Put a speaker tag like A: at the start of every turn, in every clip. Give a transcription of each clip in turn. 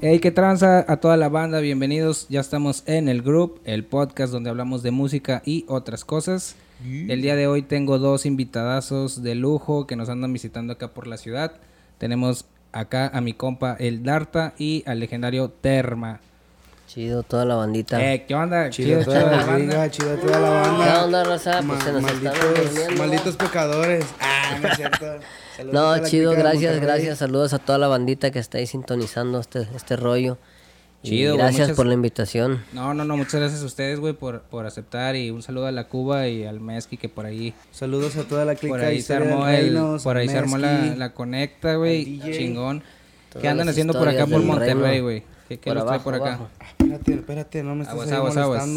A: Hey, qué tranza a toda la banda, bienvenidos. Ya estamos en el group, el podcast donde hablamos de música y otras cosas. El día de hoy tengo dos invitadazos de lujo que nos andan visitando acá por la ciudad. Tenemos acá a mi compa el Darta y al legendario Terma.
B: Chido toda la bandita.
A: Eh, ¿qué onda?
C: Chido, toda la banda. Chido toda la banda.
B: ¿Qué onda, raza? Pues se nos
C: malditos,
B: están
C: malditos pecadores. Ah, no es cierto.
B: Chido, gracias, gracias. Saludos a toda la bandita que está ahí sintonizando este, este rollo.
A: Chido,
B: gracias
A: muchas-
B: por la invitación.
A: No, no, no, muchas gracias a ustedes, güey, por, por aceptar y un saludo a la Cuba y al Mezqui que por ahí,
C: Saludos a toda la clica
A: por ahí se armó, el,
C: Reinos,
A: por ahí se armó la, la conecta, güey, chingón.
B: Todas
A: ¿Qué andan haciendo por acá por Monterrey, güey? ¿Qué, qué
B: Por abajo,
A: por acá?
C: Espérate, espérate, no me estás
A: Aguas,
C: ahí
A: aguas.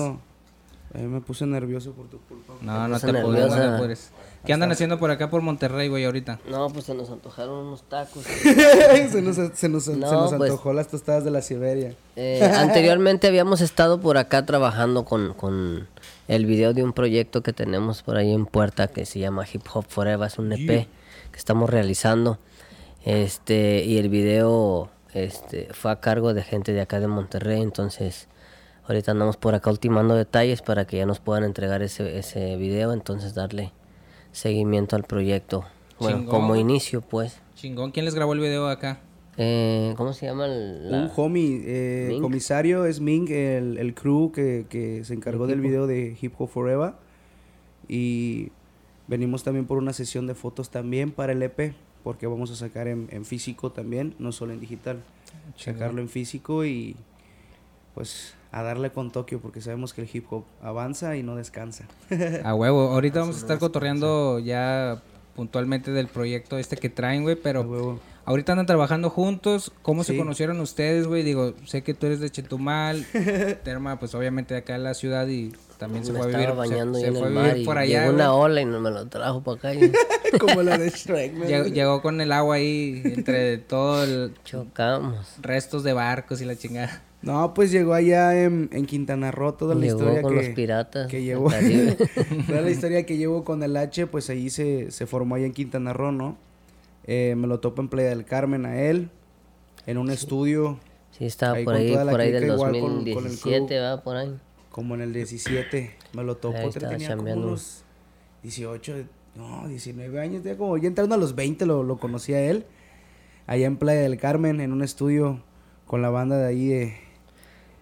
C: Eh, me puse nervioso por tu culpa.
A: No, no te apures, no te
B: nerviosa.
A: ¿Qué andan haciendo por acá por Monterrey, güey, ahorita?
B: No, pues se nos antojaron unos tacos.
C: se nos, se nos, se
B: No,
C: nos
B: pues-
C: antojó las tostadas de la Siberia.
B: Eh, anteriormente habíamos estado por acá trabajando con, con el video de un proyecto que tenemos por ahí en puerta que se llama Hip Hop Forever, es un EP que estamos realizando. Este, y el video este, fue a cargo de gente de acá de Monterrey, entonces ahorita andamos por acá ultimando detalles para que ya nos puedan entregar ese, ese video, entonces darle seguimiento al proyecto. Bueno,
A: Chingón.
B: como inicio pues.
A: Chingón, ¿quién les grabó el video acá?
B: Eh, ¿Cómo se llama? el- la-
C: Un homie, eh, comisario es Ming, el, el crew que, que se encargó del video de Hip Hop Forever. Y venimos también por una sesión de fotos también para el EP, porque vamos a sacar en, en físico también, no solo en digital. Sacarlo en físico y pues a darle con Tokio, porque sabemos que el hip hop avanza y no descansa.
A: A huevo, ahorita vamos a estar cotorreando ya puntualmente del proyecto este que traen, güey,
C: A
A: pero
C: huevo.
A: ahorita andan trabajando juntos. ¿Cómo se conocieron ustedes, güey? Digo, sé que tú eres de Chetumal, Terma, pues obviamente de acá en la ciudad y también se
B: me
A: fue a vivir, se-
B: bañando
A: se,
B: en
A: fue a vivir
B: mar y
A: por allá,
B: llegó una ola y no me lo trajo para acá y
C: Como la de Shrek. ¿no?
A: Llegó, llegó con el agua ahí entre todo el
B: chocamos.
A: restos de barcos y la chingada.
C: No, pues llegó allá en, en Quintana Roo toda la
B: Llegó
C: historia
B: con
C: que,
B: los piratas
C: que llevó. Toda la historia que llevo con el H, pues ahí se, se formó allá en Quintana Roo, ¿no? Eh, me lo topo en Playa del Carmen a él, en un estudio,
B: Sí, estaba
C: Ahí
B: por ahí, por ahí del
C: clica, igual con- con el
B: 2017,
C: crew.
B: va por ahí.
C: como en el 17. Me lo topo, te- tenía como unos 18, no, 19 años, tenía como, ya entrando a los 20 lo, lo conocí a él, allá en Playa del Carmen, en un estudio con la banda de ahí de,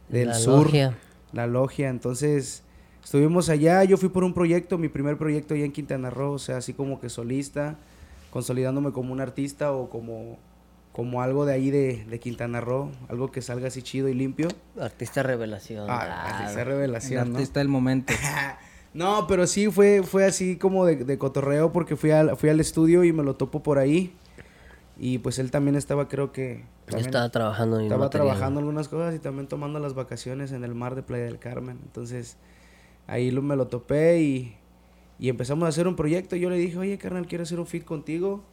C: del
B: La
C: sur.
B: logia.
C: la logia. Entonces, estuvimos allá. Yo fui por un proyecto, mi primer proyecto allá en Quintana Roo, o sea, así como que solista, consolidándome como un artista o como, como algo de ahí de, de Quintana Roo, algo que salga así chido y limpio.
B: Artista revelación.
C: Ah,
B: claro.
C: artista
A: El
C: revelación, ¿no?
A: artista del momento.
C: No, pero sí fue, fue así como de, de cotorreo porque fui al, fui al estudio y me lo topo por ahí. Y pues él también estaba, creo que... También-
B: estaba trabajando
C: estaba
B: material.
C: trabajando algunas cosas y también tomando las vacaciones en el mar de Playa del Carmen. Entonces, ahí lo, me lo topé y, y empezamos a hacer un proyecto. Yo le dije, oye, carnal, quiero hacer un fit contigo.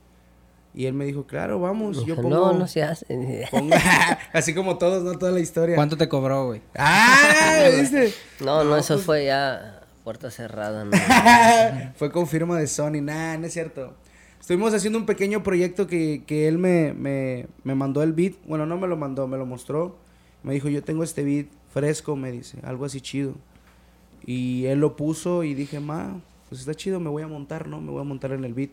C: Y él me dijo, claro, vamos. Yo pongo...
B: No, no se hace.
C: pongo- Así como todos, ¿no? Toda la historia.
A: ¿Cuánto te cobró, güey?
C: ¡Ah! ¿Viste?
B: No, no, eso
C: pues
B: fue ya puerta cerrada. ¿no?
C: Fue con firma de Sony. Nah, no es cierto. Estuvimos haciendo un pequeño proyecto que, que él me, me, me mandó el beat. Bueno, no me lo mandó, me lo mostró. Me dijo, yo tengo este beat fresco, me dice, algo así chido. Y él lo puso y dije, ma, pues está chido, me voy a montar, ¿no? Me voy a montar en el beat.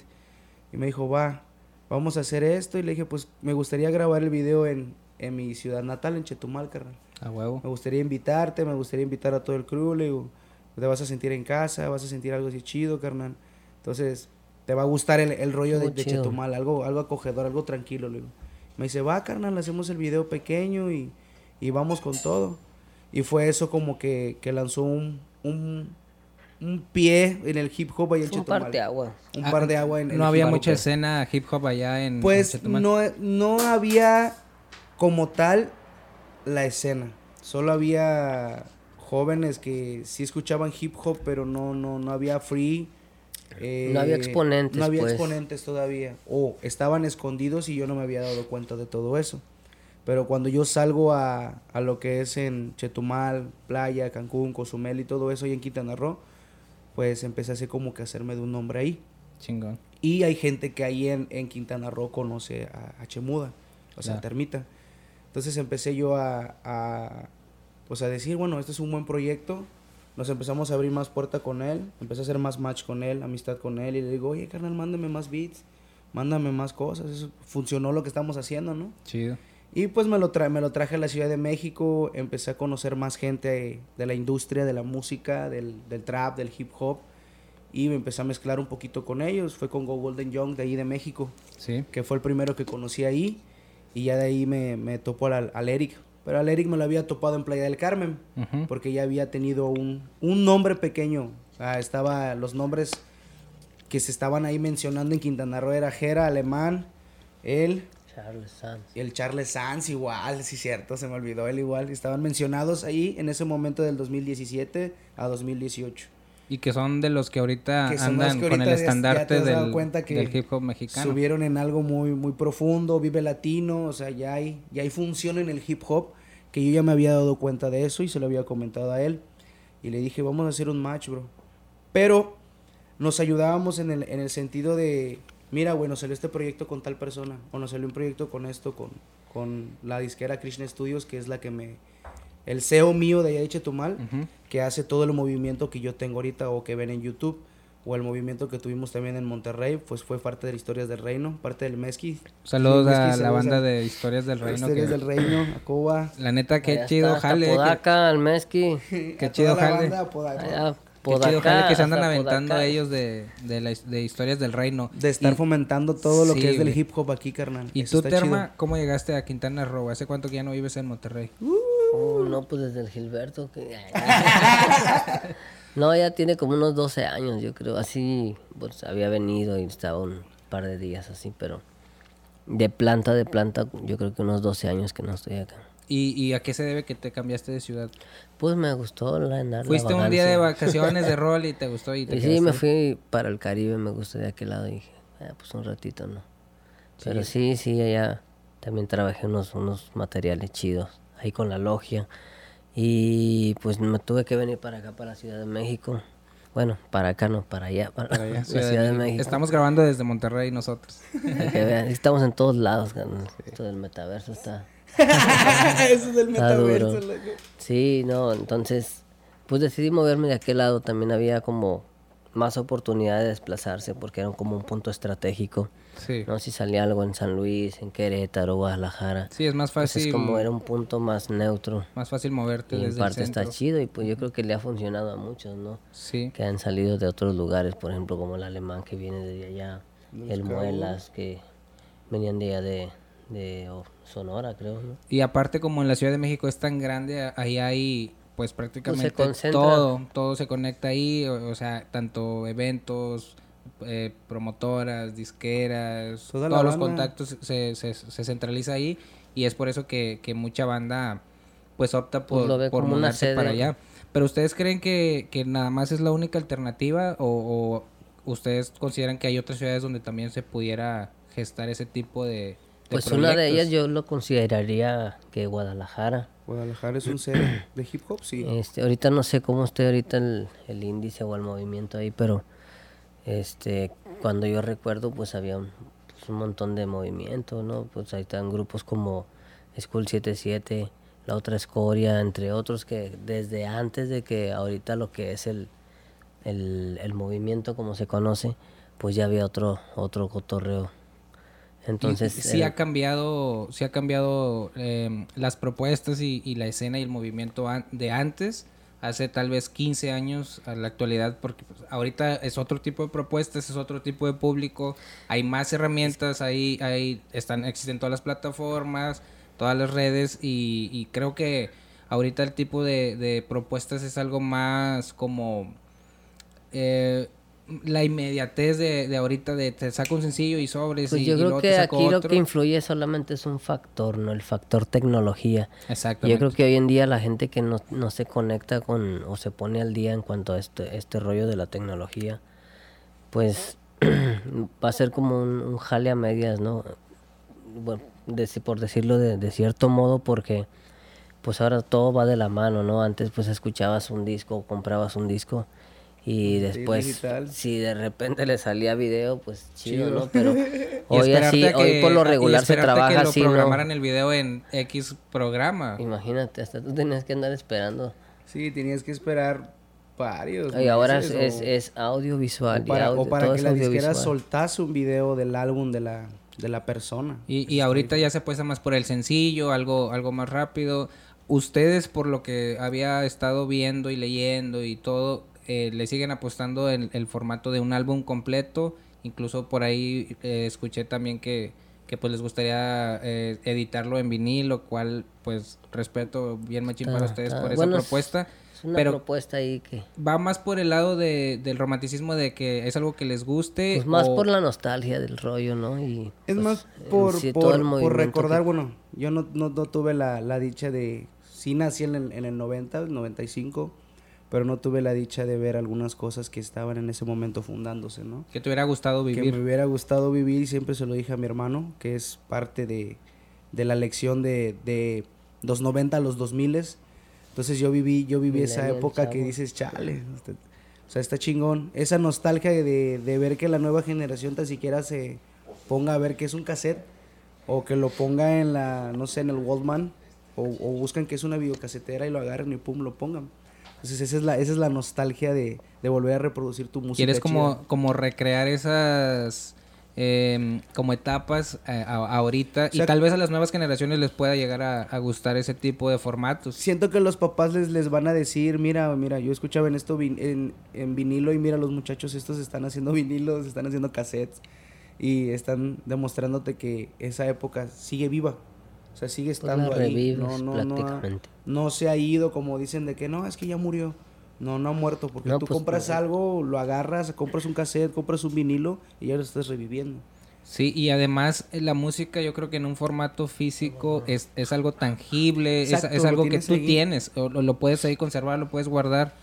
C: Y me dijo, va, vamos a hacer esto. Y le dije, pues me gustaría grabar el video en, en mi ciudad natal, en Chetumal, carnal.
A: A huevo.
C: Me gustaría invitarte, me gustaría invitar a todo el crew, le digo, te vas a sentir en casa, vas a sentir algo así chido, carnal. Entonces, te va a gustar el, el rollo de, de. Chetumal, algo, algo acogedor, algo tranquilo, le digo. Me dice, va, carnal, hacemos el video pequeño y, y vamos con todo. Y fue eso como que, que lanzó un, un, un pie en el hip hop ahí en
B: Fue un
C: Chetumal.
B: par de agua.
C: Un
A: Ah,
C: par de agua en el
A: No había mucha escena hip hop allá en en
C: Pues
A: Chetumal.
C: no, no había como tal la escena. Solo había jóvenes que sí escuchaban hip hop, pero no, no, no había free. Eh,
B: No había exponentes,
C: No había
B: pues.
C: exponentes todavía. O estaban escondidos y yo no me había dado cuenta de todo eso. Pero cuando yo salgo a, a lo que es en Chetumal, Playa, Cancún, Cozumel y todo eso y en Quintana Roo, pues empecé así como que a hacerme de un nombre ahí.
A: Chingón.
C: Y hay gente que ahí en, en Quintana Roo conoce a, a Chemuda, o sea,
A: Ya.
C: Termita. Entonces empecé yo a, a, pues a decir, bueno, este es un buen proyecto. Nos empezamos a abrir más puerta con él, empecé a hacer más match con él, amistad con él y le digo, oye, carnal, mándame más beats, mándame más cosas. Eso funcionó lo que estamos haciendo, ¿no?
A: Chido.
C: Y pues me lo, tra me lo traje a la Ciudad de México, empecé a conocer más gente de la industria, de la música, del, del trap, del hip hop. Y me empecé a mezclar un poquito con ellos. Fue con Go Golden Young de ahí de México,
A: Sí.
C: que fue el primero que conocí ahí. Y ya de ahí me, me topó al, al Eric. Pero al Eric me lo había topado en Playa del Carmen,
A: Ujú.
C: porque ya había tenido un, un nombre pequeño. O sea, estaba los nombres que se estaban ahí mencionando en Quintana Roo era Jera, Alemán, él,
B: Charles Sanz.
C: y el Charles Sanz igual, sí cierto, se me olvidó él igual. Estaban mencionados ahí en ese momento del 2017 a 2018.
A: Y que son de los que ahorita
C: Que
A: andan
C: que
A: con el
C: ahorita ya- ya
A: estandarte del,
C: cuenta que
A: del hip hop mexicano.
C: Subieron en algo muy muy profundo, vive latino, o sea, ya hay ya hay función en el hip hop que yo ya me había dado cuenta de eso y se lo había comentado a él y le dije, "Vamos a hacer un match, bro." Pero nos ayudábamos en el en el sentido de, mira, bueno, salió este proyecto con tal persona o nos salió un proyecto con esto con con la disquera Krishna Studios, que es la que me el CEO mío de allá de Chetumal
A: Ujú.
C: que hace todo el movimiento que yo tengo ahorita o que ven en YouTube o el movimiento que tuvimos también en Monterrey, pues fue parte de las historias del reino, parte del Mezqui.
A: Saludos
C: Mezqui,
A: a la
C: saludos
A: banda
C: a-
A: de Historias del Reino.
C: Historias
A: que-
C: del reino, a Cuba.
A: La neta, qué
B: Allá
A: chido,
B: está,
A: jale. que-
B: Podaca, el Mezqui.
A: Qué
C: a
A: chido, jale. Qué chido, jale, que se andan aventando ellos de, de, la- de Historias del Reino.
C: De estar
A: Y-
C: fomentando todo lo
A: Sí,
C: que es del hip hop aquí, carnal.
A: ¿Y
C: Eso
A: tú, Terma,
C: chido.
A: cómo llegaste a Quintana Roo? ¿Hace cuánto que ya no vives en Monterrey?
B: Oh, no, pues desde el Gilberto. que- no, ya tiene como unos 12 años, yo creo. Así, pues había venido y estaba un par de días así, pero de planta, de planta, yo creo que unos 12 años que no estoy acá.
A: ¿Y, y a qué se debe que te cambiaste de ciudad?
B: Pues me gustó la andar. la
A: Fuiste un día de vacaciones de rol y te gustó y te
B: Y sí, me fui para el Caribe, me gustó de aquel lado y dije, "Ah, pues un ratito, ¿no? Pero sí, sí, allá también trabajé unos, unos materiales chidos, ahí con la logia. Y pues me tuve que venir para acá, para la Ciudad de México. Bueno, para acá no, para allá, para,
A: Para allá,
B: la Ciudad, de México.
A: Estamos grabando desde Monterrey nosotros.
B: Vean, estamos en todos lados, carnal. Esto del metaverso está...
C: Eso es del
B: Está
C: metaverso. loco.
B: Sí, no, entonces, pues decidí moverme de aquel lado. También había como más oportunidad de desplazarse porque era como un punto estratégico.
A: Sí.
B: No si salía algo en San Luis, en Querétaro, Guadalajara.
A: Sí, es más
B: Entonces
A: fácil.
B: como era un punto más neutro.
A: Más fácil moverte
B: Y en parte
A: el centro.
B: está chido y pues yo creo que le ha funcionado a muchos, ¿no?
A: Sí.
B: Que han salido de otros lugares, por ejemplo como el alemán que viene de allá, el Muelas que venían de allá de, de oh, Sonora, creo, ¿no?
A: Y aparte como en la Ciudad de México es tan grande, ahí hay pues prácticamente
B: concentra.
A: todo, todo se conecta ahí, o, o sea, tanto eventos, eh, promotoras, disqueras, todos los
C: banda.
A: contactos se, se, se centraliza ahí y es por eso que, que mucha banda pues opta por,
B: Pues
A: por mudarse
B: sede.
A: para allá. Pero ustedes creen que, que nada más es la única alternativa o, o ustedes consideran que hay otras ciudades donde también se pudiera gestar ese tipo de... de
B: Pues una de ellas yo lo consideraría que Guadalajara.
C: Guadalajara es un sede de hip hop, sí.
B: Este, ahorita no sé cómo esté ahorita el, el índice o el movimiento ahí, pero este cuando yo recuerdo pues había un, pues, un montón de movimiento, ¿no? Pues ahí están grupos como School 77, la otra Escoria, entre otros que desde antes de que ahorita lo que es el, el, el movimiento como se conoce, pues ya había otro otro cotorreo. Entonces,
A: sí
B: eh,
A: ha cambiado, sí ha cambiado em, las propuestas y, y la escena y el movimiento de antes, hace tal vez 15 años a la actualidad, porque pues, ahorita es otro tipo de propuestas, es otro tipo de público, hay más herramientas, ahí, ahí están, existen todas las plataformas, todas las redes y, y creo que ahorita el tipo de, de propuestas es algo más como eh, la inmediatez de, de ahorita de te saco un sencillo y sobres
B: Pues
A: y,
B: yo
A: y
B: creo
A: luego te
B: que
A: saco
B: aquí lo que influye solamente es un factor, ¿no? El factor tecnología.
A: Exactamente.
B: Yo creo que hoy en día la gente que no, no se conecta con o se pone al día en cuanto a este, este rollo de la tecnología, pues va a ser como un, un jale a medias, ¿no? Bueno, por decirlo de, de cierto modo, porque pues ahora todo va de la mano, ¿no? Antes pues escuchabas un disco, comprabas un disco Y
C: Sí,
B: después,
C: digital.
B: si de repente le salía video, pues chido,
C: Chido.
B: ¿no? Pero hoy así,
A: a
B: hoy
A: que-
B: por lo
A: y
B: regular se trabaja
A: que lo
B: así, ¿no?
A: programaran el video en X programa.
B: Imagínate, hasta tú tenías que andar esperando.
C: Sí, tenías que esperar varios.
B: Y ahora es,
C: meses
B: es,
C: o-
B: es audiovisual.
C: o
B: y
C: para,
B: audio-
C: o para
B: todo
C: que
B: es
C: la disquera soltase un video del álbum de la, de la persona.
A: Y, y ahorita ya se apuesta más por el sencillo, algo, algo más rápido. Ustedes, por lo que había estado viendo y leyendo y todo, eh, le siguen apostando en el formato de un álbum completo. Incluso por ahí eh, escuché también que, que pues les gustaría eh, editarlo en vinil, lo cual pues respeto bien machín para ustedes por esa
B: bueno,
A: propuesta.
B: Es una
A: pero
B: propuesta ahí que...
A: va más por el lado de, del romanticismo de que es algo que les guste.
B: Pues más
A: o-
B: por la nostalgia del rollo, ¿no? Y
C: Es
B: pues,
C: más por,
B: sí
C: por,
B: el
C: recordar,
B: que-
C: bueno, yo no, no, no tuve la, la dicha de, sí nací en el, en el 90, 95, pero no tuve la dicha de ver algunas cosas que estaban en ese momento fundándose, ¿no?
A: que te hubiera gustado
C: Que
A: vivir.
C: me hubiera gustado vivir y siempre se lo dije a mi hermano, que es parte de, de la lección de, de los 90 a los 2000. Entonces yo viví, yo viví esa época que dices, chale, este- o sea, está chingón. Esa nostalgia de, de ver que la nueva generación tan siquiera se ponga a ver que es un cassette o que lo ponga en la, no sé, en el Walkman o, o buscan que es una videocasetera y lo agarren y pum, lo pongan. Entonces esa es la, esa es la nostalgia de, de volver a reproducir tu música.
A: Quieres como,
C: chida.
A: como recrear esas em, como etapas eh, a- ahorita y
C: sea,
A: tal vez a las nuevas generaciones les pueda llegar a, a gustar ese tipo de formatos.
C: Siento que los papás les, les van a decir, mira, mira, yo escuchaba en esto vin- en, en vinilo y mira, los muchachos estos están haciendo vinilos, están haciendo cassettes y están demostrándote que esa época sigue viva. O sea, sigue
B: Pues la
C: estando ahí. No, no, no, ha- no se ha ido como dicen de que no, es que ya murió. No, no ha muerto porque
B: No,
C: tú
B: pues,
C: compras
B: no.
C: algo, lo agarras, compras un cassette, compras un vinilo y ya lo estás reviviendo.
A: Sí, y además eh, la música yo creo que en un formato físico es, es algo tangible, es,
C: Exacto,
A: es
C: lo
A: algo que tú
C: ahí.
A: tienes, o lo, lo puedes ahí conservar, lo puedes guardar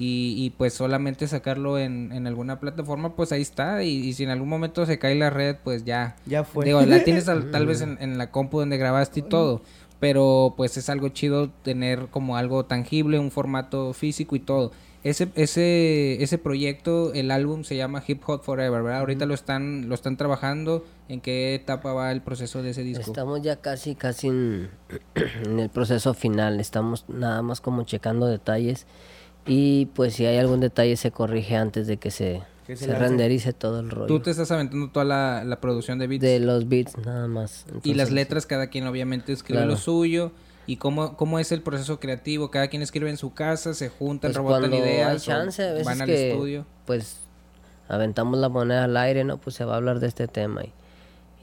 A: y, y pues solamente sacarlo en, en alguna plataforma, pues ahí está y, y si en algún momento se cae la red, pues ya.
C: Ya fue.
A: Digo, la tienes al- tal vez en, en la compu donde grabaste y todo, pero pues es algo chido tener como algo tangible, un formato físico y todo. Ese, ese, ese proyecto, el álbum se llama Hip Hop Forever, ¿verdad? Ahorita lo están, lo están trabajando. ¿En qué etapa va el proceso de ese disco?
B: Estamos ya casi, casi en, en el proceso final. Estamos nada más como checando detalles. Y pues si hay algún detalle se corrige antes de que se,
C: se
B: renderice todo el rollo.
A: Tú te estás aventando toda la, la producción de beats.
B: De los beats nada más.
A: y las letras, cada quien obviamente escribe
B: Claro.
A: lo suyo. ¿Y cómo, cómo es el proceso creativo? Cada quien escribe en su casa, se juntan,
B: pues,
A: rebotan ideas,
B: hay chance, a veces
A: van al
B: que,
A: estudio.
B: Pues aventamos la moneda al aire, ¿no? Pues se va a hablar de este tema. Y,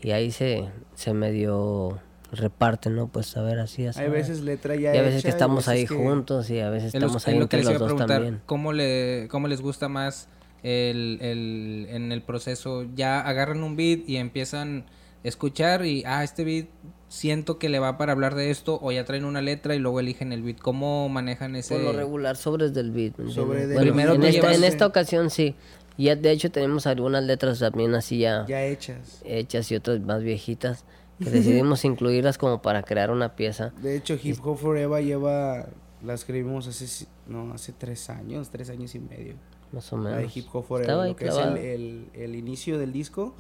B: y ahí se, se medio reparte, ¿no? Pues a ver así, así.
C: Hay veces letra ya
B: Y a veces
C: hecha,
B: que estamos ahí
C: que-
B: juntos y a veces
A: Es lo-
B: estamos
A: es
B: ahí
A: lo que
B: entre
A: les iba
B: los
A: a
B: dos
A: preguntar.
B: también.
A: ¿Cómo, le, ¿Cómo les gusta más el, el- en el proceso? Ya agarran un beat y empiezan a escuchar y, ah, este beat siento que le va para hablar de esto o ya traen una letra y luego eligen el beat. ¿Cómo manejan ese...?
B: Por lo regular, sobres del beat. ¿me
C: Sobre
B: entiendes?
C: del
B: Bueno,
A: Primero
B: en, esta,
A: llevas-
B: en esta ocasión sí. Ya de hecho tenemos algunas letras también así ya,
C: Ya hechas.
B: hechas y otras más viejitas que decidimos incluirlas como para crear una pieza.
C: De hecho, Hip Hop Forever lleva, la escribimos hace, no, hace tres años, tres años y medio.
B: Más o
C: La
B: menos.
C: de Hip Hop Forever,
B: Estaba ahí
C: lo que es
B: clavada.
C: el, el, el inicio del disco,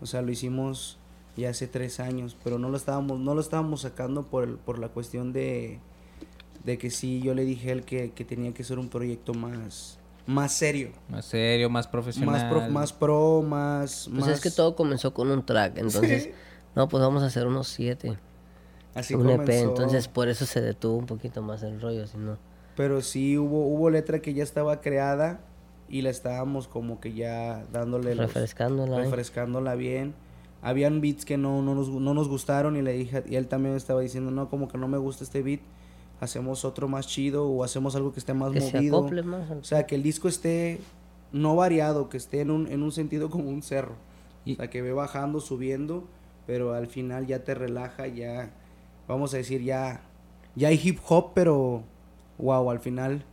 C: o sea, lo hicimos ya hace tres años, pero no lo estábamos, no lo estábamos sacando por, el, por la cuestión de, de que sí, yo le dije a él que, que tenía que ser un proyecto más, más serio,
A: Más serio, más profesional.
C: más pro, más pro, más,
B: Pues
C: más
B: es que todo comenzó con un track, entonces, no, pues vamos a hacer unos siete.
C: así
B: un EP,
C: comenzó.
B: entonces por eso se detuvo un poquito más el rollo, si no.
C: Pero sí hubo, hubo letra que ya estaba creada y la estábamos como que ya dándole los-
B: Refrescándola. ¿eh?
C: refrescándola bien. Habían beats que no, no, nos, no nos gustaron y le dije, y él también estaba diciendo, no, como que no me gusta este beat, hacemos otro más chido o hacemos algo que esté más
B: que se
C: movido.
B: acople más.
C: O sea, que el disco esté no variado, que esté en un, en un sentido como un cerro.
A: Y-
C: O sea, que ve bajando, subiendo, pero al final ya te relaja, ya, vamos a decir, ya, ya hay hip hop, pero wow, al final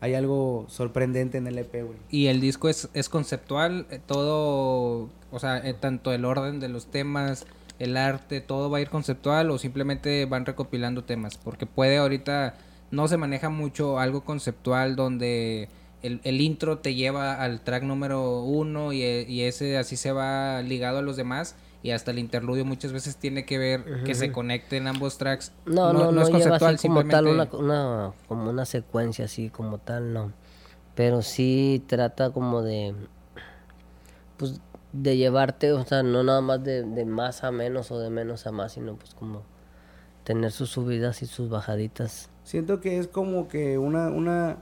C: hay algo sorprendente en el EP, güey.
A: Y el disco es, es conceptual, eh, todo, o sea, eh, tanto el orden de los temas, el arte, todo va a ir conceptual o simplemente van recopilando temas, porque puede ahorita no se maneja mucho algo conceptual donde el, el intro te lleva al track número uno y, e- y ese así se va ligado a los demás y hasta el interludio muchas veces tiene que ver que se conecten ambos tracks.
B: No, no, no,
A: es
B: lleva
A: conceptual,
B: así como tal una, como una secuencia así como tal, no. Pero sí trata como de, pues, de llevarte, o sea, no nada más de, de más a menos o de menos a más, sino pues como tener sus subidas y sus bajaditas.
C: Siento que es como que una, una,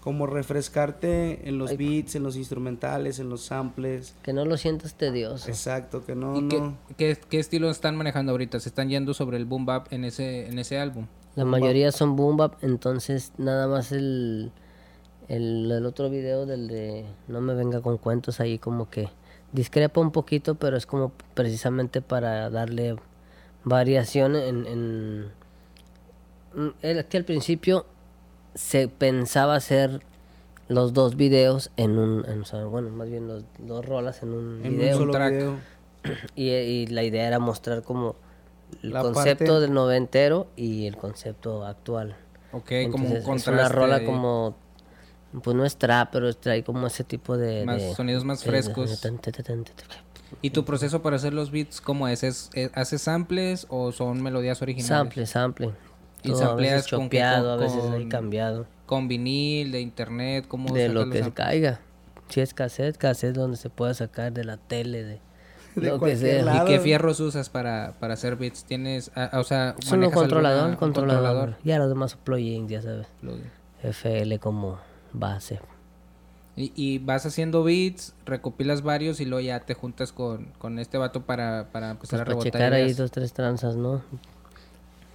C: como refrescarte en los beats, en los instrumentales, en los samples.
B: Que no lo sientas tedioso.
C: Exacto, que no,
A: ¿Y qué,
C: no.
A: qué, qué estilo están manejando ahorita? ¿Se están yendo sobre el boom bap en ese, en ese álbum?
B: La mayoría son boom bap, entonces nada más el, el, el otro video del de No me venga con cuentos ahí como que discrepa un poquito, pero es como precisamente para darle variación en... en Mm, el- que al principio se pensaba hacer los dos videos en un, en, o sea, bueno, más bien los dos rolas en un
C: En
B: video.
C: un solo
A: track.
C: video.
B: Y, y la idea era mostrar como el
C: La
B: concepto
C: parte-
B: del noventero y el concepto actual.
A: Ok, como un
B: Entonces,
A: contraste.
B: Es una rola
A: ahí.
B: como, pues no es trap, pero trae como ese tipo de...
A: Más
B: de-
A: sonidos más
B: de-
A: frescos. ¿Y tu proceso para hacer los beats cómo es? ¿Es, es- haces samples o son melodías originales?
B: Sample, sample.
A: ¿Y
B: Todo a veces
A: con
B: chopeado, a
A: Con-
B: veces ahí cambiado.
A: ¿Con vinil, de internet? ¿Cómo
B: De lo que
A: samples?
B: caiga. Si es cassette, cassette donde se pueda sacar de la tele, de,
C: De
B: lo que sea.
C: lado.
A: ¿Y qué fierros usas para, para hacer beats? ¿Tienes, ah, o sea,
B: Solo controlador,
A: alguna- un
B: controlador. Ya los demás plugins, ya sabes.
A: Plugin.
B: FL como base.
A: Y, y vas haciendo beats, recopilas varios y luego ya te juntas con, con este vato para, para empezar
B: Pues
A: a
B: para
A: rebotar
B: checar ahí dos, tres tranzas, ¿no?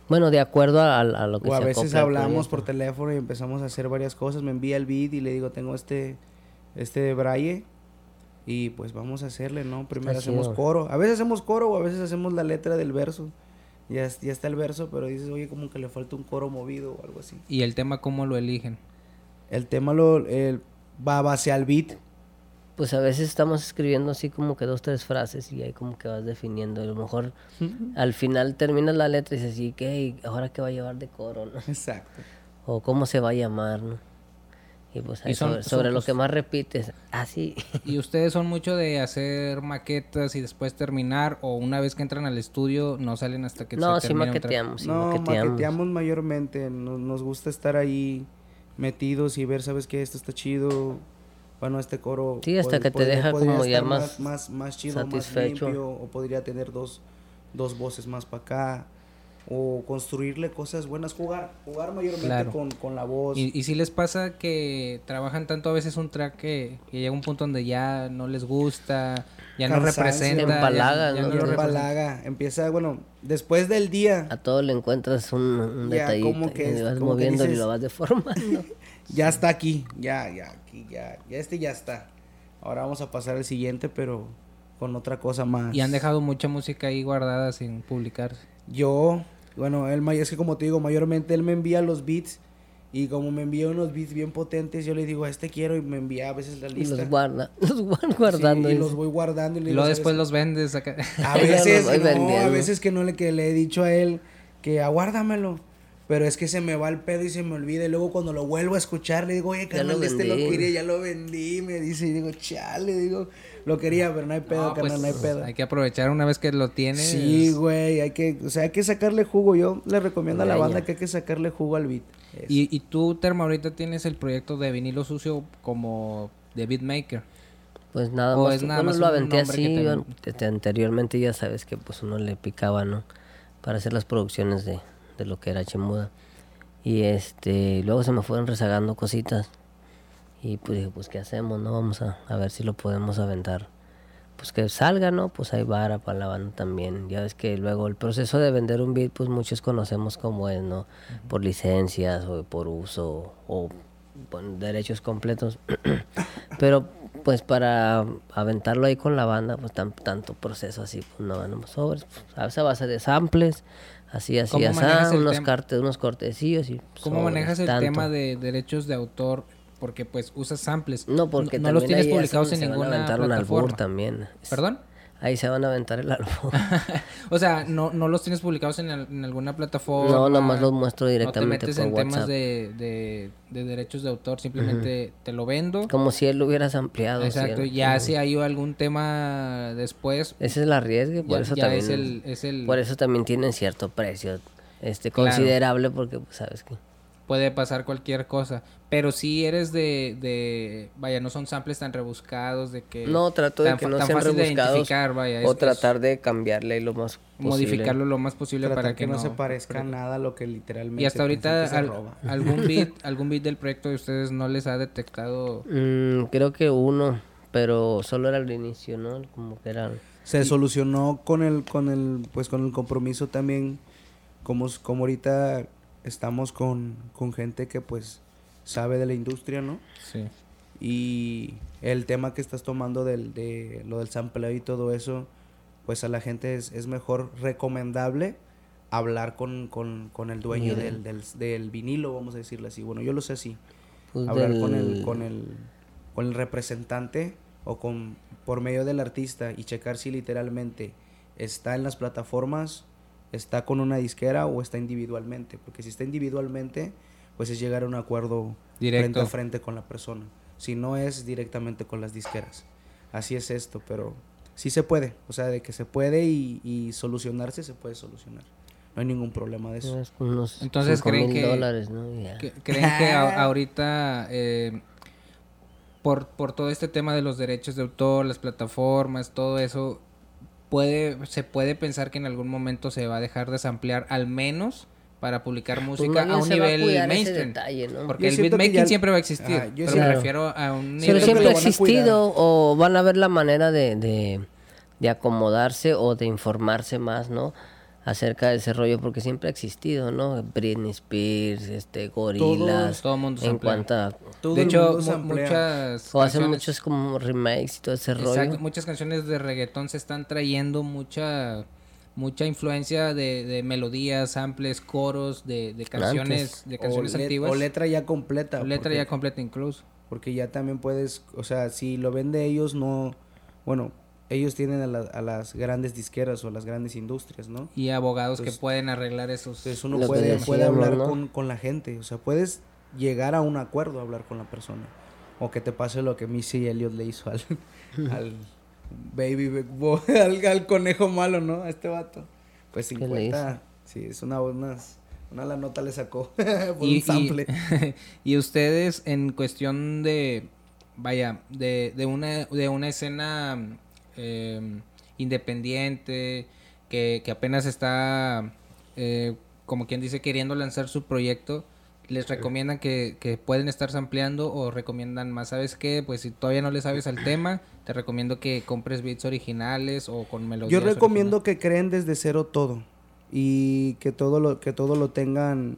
B: Bueno, de acuerdo a, a lo que
C: O a
B: se
C: veces
B: acopla al
C: hablamos por teléfono y empezamos a hacer varias cosas. Me envía el beat y le digo, tengo este, este braille. Y pues vamos a hacerle, ¿no? Primero
B: Está
C: hacemos
B: chido.
C: coro. A veces hacemos coro o a veces hacemos la letra del verso. Ya, ya está el verso, pero dices, oye, como que le falta un coro movido o algo así.
A: ¿Y el tema cómo lo eligen?
C: El tema lo, el, va a base al beat.
B: Pues a veces estamos escribiendo así como que dos, tres frases y ahí como que vas definiendo. A lo mejor al final terminas la letra y dices, sí, ¿qué? ¿Ahora qué va a llevar de coro, no?
C: Exacto.
B: O cómo se va a llamar, ¿no? Y pues ahí
A: Y son-
B: sobre,
A: son,
B: lo
A: pues-
B: que más repites, así.
A: ¿Y ustedes son mucho de hacer maquetas y después terminar? ¿O una vez que entran al estudio no salen hasta que
B: no,
A: se
B: sí maqueteamos, sí
C: no,
B: maqueteamos.
C: maqueteamos mayormente. Nos, nos gusta estar ahí metidos y ver, ¿sabes qué? Esto está chido. Bueno, este coro.
B: Sí, hasta
C: pod-
B: que te deja como ya más
C: más, más chido,
B: satisfecho.
C: más limpio. O podría tener dos, dos voces más para acá. O construirle cosas buenas. Jugar, jugar mayormente
A: Claro.
C: con, con la voz.
A: ¿Y, y si les pasa que trabajan tanto a veces un track que, que llega un punto donde ya no les gusta, ya no
C: Cansancio.
A: representa?
B: Te
A: ya-
B: empalaga,
A: ya
B: ¿no?
C: Ya
A: representa?
C: empalaga. Empieza, bueno, después del día.
B: A todo le encuentras un, un detallito.
C: como que
B: y vas
C: como que
B: moviendo y
C: dices-
B: lo vas deformando.
C: Ya está aquí, ya, ya, aquí, ya, ya este ya está. Ahora vamos a pasar al siguiente, pero con otra cosa más.
A: Y han dejado mucha música ahí guardada sin publicarse.
C: Yo, bueno, él, es que como te digo, mayormente él me envía los beats y como me envía unos beats bien potentes, yo le digo, a este quiero y me envía a veces la
B: y
C: lista.
B: los guarda, los van
C: Sí,
B: guardando.
C: y
B: dices.
C: los voy guardando y le
A: Y
C: digo,
A: luego
C: "¿Sabes
A: después los vendes acá.
C: A veces, no, a veces que no le, que le he dicho a él que aguárdamelo. Pero es que se me va el pedo y se me olvida. Y luego cuando lo vuelvo a escuchar, le digo, oye,
B: Ya lo
C: carnal, este lo quería, ya lo vendí. Me dice, y digo, chale, digo, lo quería, pero no hay pedo,
A: No,
C: carnal,
A: pues,
C: no hay pedo.
A: Hay que aprovechar una vez que lo tienes.
C: Sí, güey, hay que, o sea, hay que sacarle jugo. Yo le recomiendo a la banda que hay que sacarle jugo al beat.
A: Y, y tú, Terma, ahorita tienes el proyecto de vinilo sucio como de beatmaker.
B: Pues nada
A: O
B: más,
A: es nada
B: bueno,
A: más
B: lo
A: un
B: aventé
A: nombre que
B: así,
A: te-
B: yo- desde anteriormente ya sabes que pues uno le picaba, ¿no? Para hacer las producciones de, de lo que era Chemuda. Y este, luego se me fueron rezagando cositas. Y pues dije, pues qué hacemos, ¿no? Vamos a, a ver si lo podemos aventar. Pues que salga, ¿no? Pues hay vara para la banda también. Ya ves que luego el proceso de vender un beat, pues muchos conocemos cómo es, ¿no? Por licencias o por uso o bueno, derechos completos. Pero pues para aventarlo ahí con la banda, pues tan, tanto proceso así, pues no sobres. Pues, a veces a base de samples, así, así,
A: ¿Cómo
B: así, unos,
A: tema?
B: carte, unos cortecillos y
A: ¿Cómo
B: sobres,
A: manejas el
B: tanto.
A: tema de derechos de autor? Porque pues usas samples.
B: No, porque
A: no, los
B: también
A: tienes publicados
B: se
A: en
B: se van a
A: ninguna
B: un albur también.
A: ¿Perdón?
B: Ahí se van a aventar el álbum.
A: o sea, no, no los tienes publicados en, al- en alguna plataforma.
B: no, nomás los muestro
A: No te
B: directamente
A: metes
B: por
A: en
B: WhatsApp.
A: temas de, de, de derechos de autor, simplemente te lo vendo.
B: Como si él lo hubieras ampliado.
A: Exacto,
B: él-
A: ya si hay algún tema después,
B: Ese es el arriesgue, por
A: ya,
B: eso
A: ya
B: también.
A: es el... Es el
B: Por eso también tienen cierto precio este
A: Claro.
B: considerable porque pues, sabes que
A: puede pasar cualquier cosa. Pero si eres de, de... Vaya, no son samples tan rebuscados de que...
B: no trato de
A: tan
B: que no
A: tan
B: sean
A: fácil de
B: rebuscados
A: identificar, vaya, es-
B: o
A: es
B: tratar de cambiarle lo más posible.
A: modificarlo lo más posible
C: Tratar
A: para
C: que, no, se parezca nada a lo que literalmente
A: Y hasta ahorita
C: que
A: al-
C: roba.
A: algún beat, algún beat del proyecto de ustedes no les ha detectado
B: Mm, creo que uno, pero solo era el inicio, ¿no? Como que era
C: se solucionó con el con el pues con el compromiso también como como ahorita estamos con, con gente que pues sabe de la industria, ¿no?
A: sí.
C: Y el tema que estás tomando del, de lo del sampleo y todo eso, pues a la gente es, es mejor recomendable hablar con, con, con el dueño del, del, del vinilo, vamos a decirlo así. Bueno, yo lo sé así.
B: pues,
C: hablar con el, con el con el representante o con por medio del artista y checar si literalmente está en las plataformas, está con una disquera o está individualmente, porque si está individualmente, pues es llegar a un acuerdo frente a frente con la persona. Si no es directamente con las disqueras. Así es esto, pero sí se puede, o sea, de que se puede y, y solucionarse se puede solucionar. No hay ningún problema de eso.
B: unos-
A: Entonces,
B: cinco
A: ¿creen
B: mil
A: que-
B: dólares, ¿no?
A: Que- ¿Creen que a- ahorita, eh, por, por todo este tema de los derechos de autor, las plataformas, todo eso, puede se puede pensar que en algún momento se va a dejar de samplear al menos para publicar
B: Pues
A: música a un
B: a
A: nivel
B: ese
A: mainstream?
B: detalle, ¿no?
A: Porque
C: Yo
A: el beatmaking
C: ya-
A: siempre va a existir,
C: yo
A: pero me refiero a un nivel...
C: siempre
B: ha
C: a
B: existido o van a ver la manera de, de, de acomodarse o de informarse más, ¿no? Acerca de ese rollo, porque siempre ha existido, ¿no? Britney Spears, este, gorilas,
A: todo mundo
B: en cuanto a...
C: Todo
A: de hecho, muchas
B: O hacen muchos como remakes y todo ese rollo.
A: Exacto, muchas canciones de reggaetón se están trayendo mucha mucha influencia de, de melodías, samples, coros de, de canciones, de canciones
C: o,
A: antiguas.
C: o letra ya completa.
A: letra
C: porque-
A: ya completa incluso.
C: Porque ya también puedes, o sea, si lo vende ellos, no, bueno, ellos tienen a, la- a las grandes disqueras o a las grandes industrias, ¿no?
A: Y abogados
C: Pues-
A: que pueden arreglar esos.
C: Entonces uno
B: Lo que
C: puede, puede hablar
B: ¿no?
C: con, con la gente, o sea, puedes llegar a un acuerdo a hablar con la persona. O que te pase lo que Missy Elliott le hizo al, al baby, Big Boy, al, al conejo malo, ¿no? A este vato. Pues
B: le
C: 50, sí, es una, unas, una la nota le sacó por
A: y,
C: un sample.
A: y, y ustedes en cuestión de vaya de, de una de una escena eh, independiente que, que apenas está eh, como quien dice queriendo lanzar su proyecto les recomiendan que, que pueden estar sampleando o recomiendan más. Sabes qué pues si todavía no le sabes al tema te recomiendo que compres beats originales o con melodías
C: Yo recomiendo que creen desde cero todo y que todo lo que todo lo tengan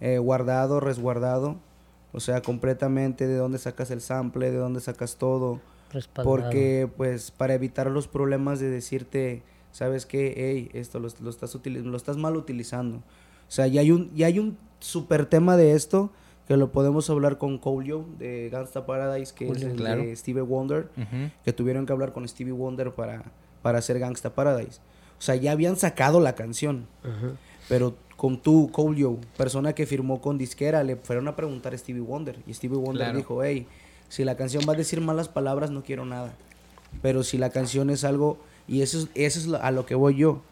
C: eh, guardado, resguardado, o sea, completamente de dónde sacas el sample, de dónde sacas todo,
B: respaldado.
C: porque pues para evitar los problemas de decirte, sabes qué, hey, esto lo, lo estás lo estás mal utilizando. O sea, ya hay un ya hay un super tema de esto que lo podemos hablar con Coolio de Gangsta Paradise, que es
A: Coolio,
C: el
A: claro.
C: de Stevie Wonder
A: Ujú.
C: que tuvieron que hablar con Stevie Wonder para, para hacer Gangsta Paradise. O sea, ya habían sacado la canción,
B: Ujú.
C: pero con tú, Cole Joe, persona que firmó con disquera, le fueron a preguntar a Stevie Wonder. Y Stevie Wonder
A: Claro.
C: dijo, hey, si la canción va a decir malas palabras, no quiero nada. Pero si la canción es algo, y eso es, eso es a lo que voy yo.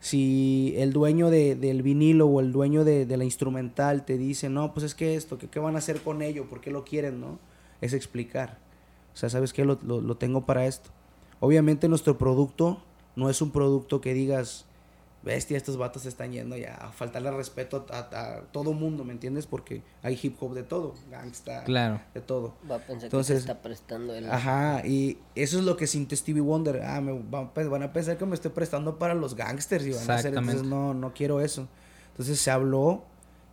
C: Si el dueño de- del vinilo o el dueño de, de la instrumental te dice, no, pues es que esto, que qué van a hacer con ello, por qué lo quieren, ¿no? Es explicar. O sea, ¿sabes qué? Lo- lo tengo para esto. Obviamente nuestro producto no es un producto que digas, bestia, estos vatos se están yendo ya a faltarle respeto a, a todo mundo, ¿me entiendes? Porque hay hip hop de todo, gangsta,
A: claro
C: de todo.
B: Va a pensar
C: Entonces-
B: que se está prestando el...
C: Ajá, y eso es lo que siente Stevie Wonder. Ah, me van, a- van a pensar que me estoy prestando para los gangsters y van a hacer, entonces no, no quiero eso. Entonces se habló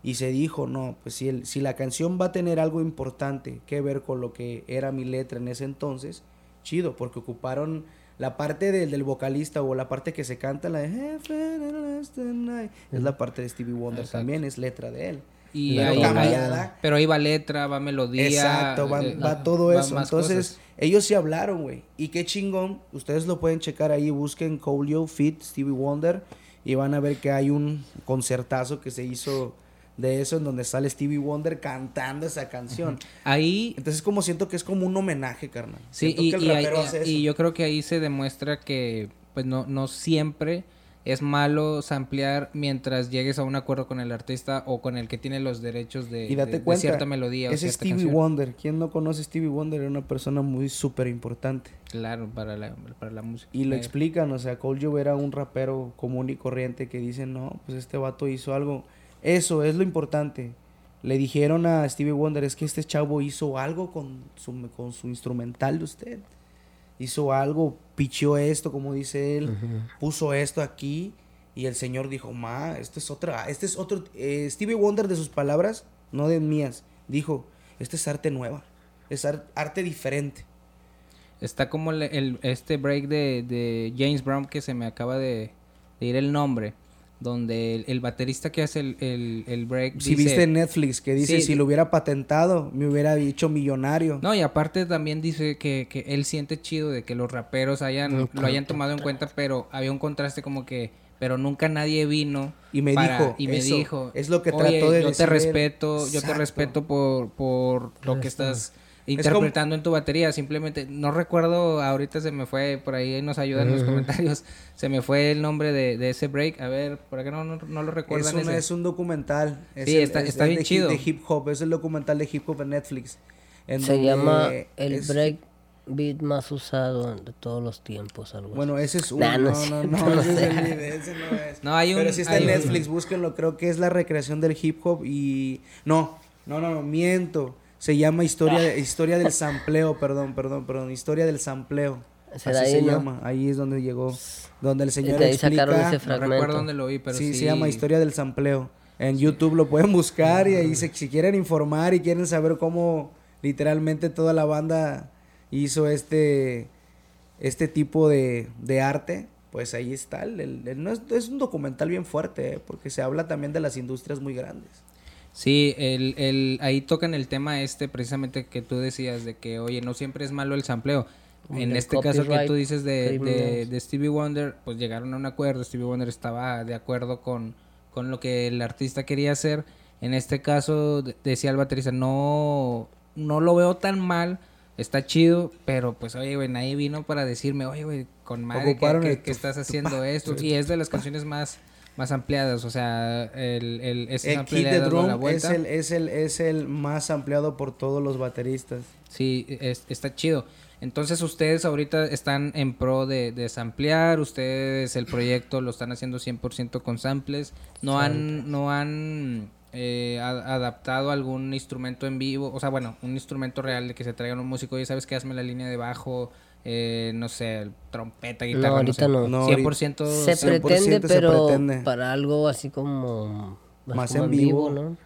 C: y se dijo, no, pues si, el, si la canción va a tener algo importante que ver con lo que era mi letra en ese entonces, chido, porque ocuparon la parte del, del vocalista o la parte que se canta, la de Heaven and Last Night, es la parte de Stevie Wonder
A: Exacto.
C: también, es letra de él.
A: y
C: Pero
A: ahí
C: cambiada.
A: pero ahí va letra va melodía
C: Exacto, va,
A: eh,
C: va todo
A: va
C: eso. Entonces,
A: cosas.
C: Ellos sí hablaron, güey. Y qué chingón. Ustedes lo pueden checar ahí. Busquen Coolio, Fit, Stevie Wonder. Y van a ver que hay un concertazo que se hizo de eso en donde sale Stevie Wonder cantando esa canción.
A: Ahí
C: Entonces como siento que es como un homenaje, carnal.
A: Sí,
C: Siento
A: y,
C: que el
A: y ahí- yo creo que ahí se demuestra que pues no, no siempre es malo samplear mientras llegues a un acuerdo con el artista o con el que tiene los derechos de,
C: Y date
A: de- de
C: cuenta,
A: cierta melodía o
C: ese
A: cierta
C: Stevie
A: canción.
C: Wonder. ¿Quién no conoce a Stevie Wonder? Era una persona muy súper importante.
A: Claro, para la, para la música.
C: Y lo
A: Eh,
C: explican, o sea, Cole Joe era un rapero común y corriente que dicen, no, pues este vato hizo algo. Eso es lo importante. Le dijeron a Stevie Wonder, es que este chavo hizo algo con su, con su instrumental de usted. Hizo algo, pichó esto, como dice él, puso esto aquí. Y el señor dijo, ma, este es otra, este es otro. eh, Stevie Wonder de sus palabras, no de mías, dijo, este es arte nueva, es ar- arte diferente.
A: Está como el, el- este break de, de James Brown que se me acaba de, de ir el nombre. Donde el, el baterista que hace el, el, el break.
C: Si
A: dice-
C: viste Netflix que dice,
A: Sí,
C: si lo hubiera patentado, me hubiera hecho millonario.
A: No, y aparte también dice que, que él siente chido de que los raperos hayan, lo hayan tomado en cuenta, pero había un contraste como que, pero nunca nadie vino.
C: Y me
A: para-
C: dijo,
A: y me
C: eso,
A: dijo,
C: es lo que
A: "Oye,
C: trató de
A: yo
C: decir
A: te
C: él".
A: respeto, yo te
C: Exacto.
A: respeto por, por lo que estás
C: como-
A: interpretando en tu batería, simplemente, no recuerdo, ahorita se me fue, por ahí nos ayudan en los comentarios, se me fue el nombre de, de ese break, a ver, por acá no, no, no lo
C: Es
A: recuerdan
C: un,
A: ese?
C: es un documental. Es
A: Sí, está- está
C: es
A: bien
C: de,
A: chido.
C: De hip hop, es el documental de hip hop en Netflix. en
B: Se
C: donde
B: llama el
C: es-
B: break beat más usado de todos los tiempos, algo así.
C: Bueno, ese es un.
B: Nah, no
C: no,
B: es
C: no, no,
B: no
C: ese es
B: sé.
C: el video, ese no es.
A: No, hay un-
C: Pero si está
A: hay
C: en
A: un-
C: Netflix, búsquenlo. Creo que es la recreación del hip hop y. No, no, no, no, miento. Se llama historia, de- historia del sampleo, perdón, perdón, perdón. Historia del sampleo. Así
B: ¿Será
C: se
B: ahí, no?
C: llama. Ahí es donde llegó. Donde el señor
B: de ahí
C: explica.
B: sacaron ese
A: no
B: fragmento.
A: recuerdo dónde lo vi, pero sí.
C: sí, se llama Historia del Sampleo. En YouTube lo pueden buscar y ahí se- si quieren informar y quieren saber cómo literalmente toda la banda hizo este este tipo de, de arte, pues ahí está. El, el- el- no es, es un documental bien fuerte, eh, porque se habla también de las industrias muy grandes.
A: Sí, el, el, ahí tocan el tema este precisamente que tú decías de que, oye, no siempre es malo el sampleo. En este caso que tú dices de, de, de Stevie Wonder, pues llegaron a un acuerdo, Stevie Wonder estaba de acuerdo con, con lo que el artista quería hacer. En este caso de- decía el baterista, no, no lo veo tan mal, está chido, pero pues oye, güey, nadie vino para decirme, oye, güey, con madre que, estás haciendo esto. Y es de las canciones más, más ampliadas, o sea, el, el, ese
C: kit de
A: la
C: es el, es, el, es el más ampliado por todos los bateristas.
A: Sí, es- está chido. Entonces ustedes ahorita están en pro de, de samplear, ustedes el proyecto lo están haciendo 100% con samples, no han, no han eh, a- adaptado algún instrumento en vivo, o sea, bueno, un instrumento real de que se traigan un músico, y sabes que hazme la línea de bajo, eh, no sé, trompeta, guitarra, no,
B: ahorita
A: sé.
B: no.
C: No,
A: 100%
B: se
C: 100%
B: pretende,
C: se
B: pero
C: pretende.
B: para algo así como
C: Más
B: como
C: en vivo.
B: ¿no?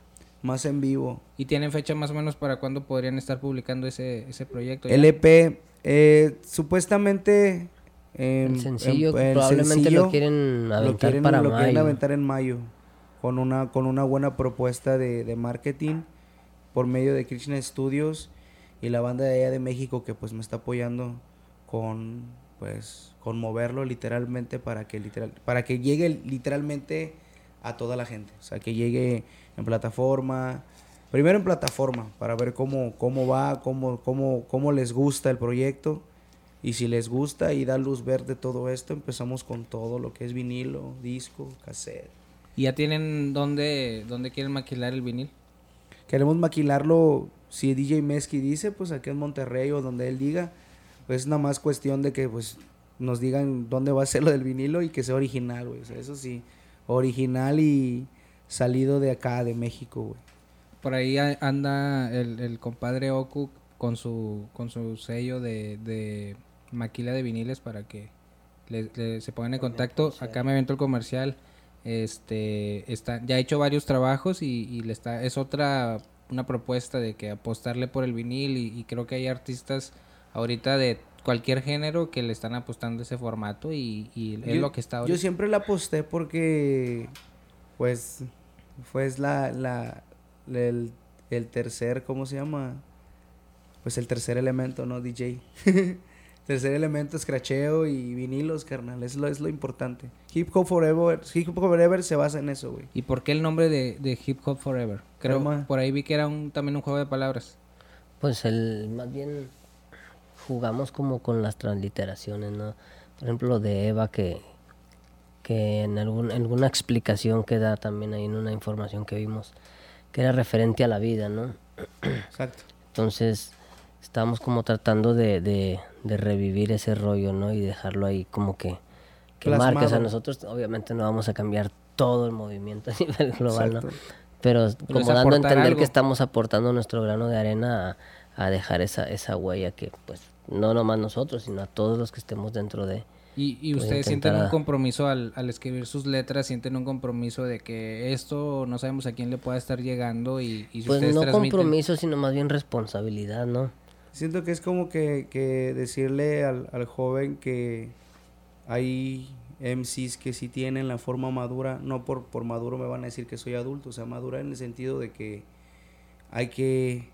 C: Más en vivo.
A: ¿Y tienen fecha más o menos para cuándo podrían estar publicando ese, ese proyecto? ya?
C: LP, eh, supuestamente... em,
B: El sencillo
C: em, el
B: probablemente
C: sencillo
B: lo quieren
C: lo
B: aventar
C: quieren,
B: para
C: lo quieren
B: mayo.
C: aventar en mayo con una con una buena propuesta de, de marketing por medio de Krishna Studios y la banda de allá de México que pues me está apoyando con pues con moverlo literalmente para que literal para que llegue literalmente a toda la gente o sea que llegue en plataforma primero en plataforma para ver cómo cómo va cómo cómo cómo les gusta el proyecto y si les gusta y da luz verde todo esto, empezamos con todo lo que es vinilo, disco, cassette.
A: ¿Y ya tienen dónde, dónde quieren maquilar el vinil?
C: Queremos maquilarlo, si DJ Mesky dice, pues aquí en Monterrey o donde él diga. Pues es nada más cuestión de que pues nos digan dónde va a ser lo del vinilo y que sea original, güey. O sea, eso sí, original y salido de acá, de México, güey.
A: Por ahí anda el, el compadre Oku con su, con su sello de, de maquila de viniles para que le- le- se pongan en contacto. Acá me aventó el comercial. Este está, ya ha hecho varios trabajos y, y le está, es otra una propuesta de que apostarle por el vinil y, y creo que hay artistas ahorita de cualquier género que le están apostando ese formato y, y es
C: Yo-
A: lo que está
C: Yo siempre la aposté porque, pues, fue la, la, el, el tercer, ¿cómo se llama? pues el tercer elemento, ¿no? DJ. tercer elemento, scratcheo y vinilos, carnal. Es lo, es lo importante. Hip Hop Forever, Hip Hop Forever se basa en eso, güey.
A: ¿Y por qué el nombre de, de Hip Hop Forever? Creo,
C: Toma.
A: por ahí vi que era un, también un juego de palabras.
B: Pues el, más bien jugamos como con las transliteraciones, ¿no? Por ejemplo, lo de Eva que, que en algún, alguna explicación que da también ahí en una información que vimos, que era referente a la vida, ¿no?
C: Exacto.
B: Entonces, estábamos como tratando de, de, de revivir ese rollo, ¿no? Y dejarlo ahí como que, que marque. O sea,
C: Plasmado.
B: nosotros obviamente no vamos a cambiar todo el movimiento a nivel global, ¿no? Pero como dando a entender
A: algo.
B: que estamos aportando nuestro grano de arena a, a dejar esa, esa huella que, pues, no nomás nosotros, sino a todos los que estemos dentro de...
A: Y, y
B: Pues
A: ustedes sienten un compromiso al, al escribir sus letras, sienten un compromiso de que esto no sabemos a quién le pueda estar llegando y, y si
B: Pues
A: ustedes
B: no
A: transmiten...
B: compromiso, sino más bien responsabilidad, ¿no?
C: Siento que es como que, que decirle al, al joven que hay MCs que sí tienen la forma madura, no por, por maduro me van a decir que soy adulto, o sea, madura en el sentido de que hay que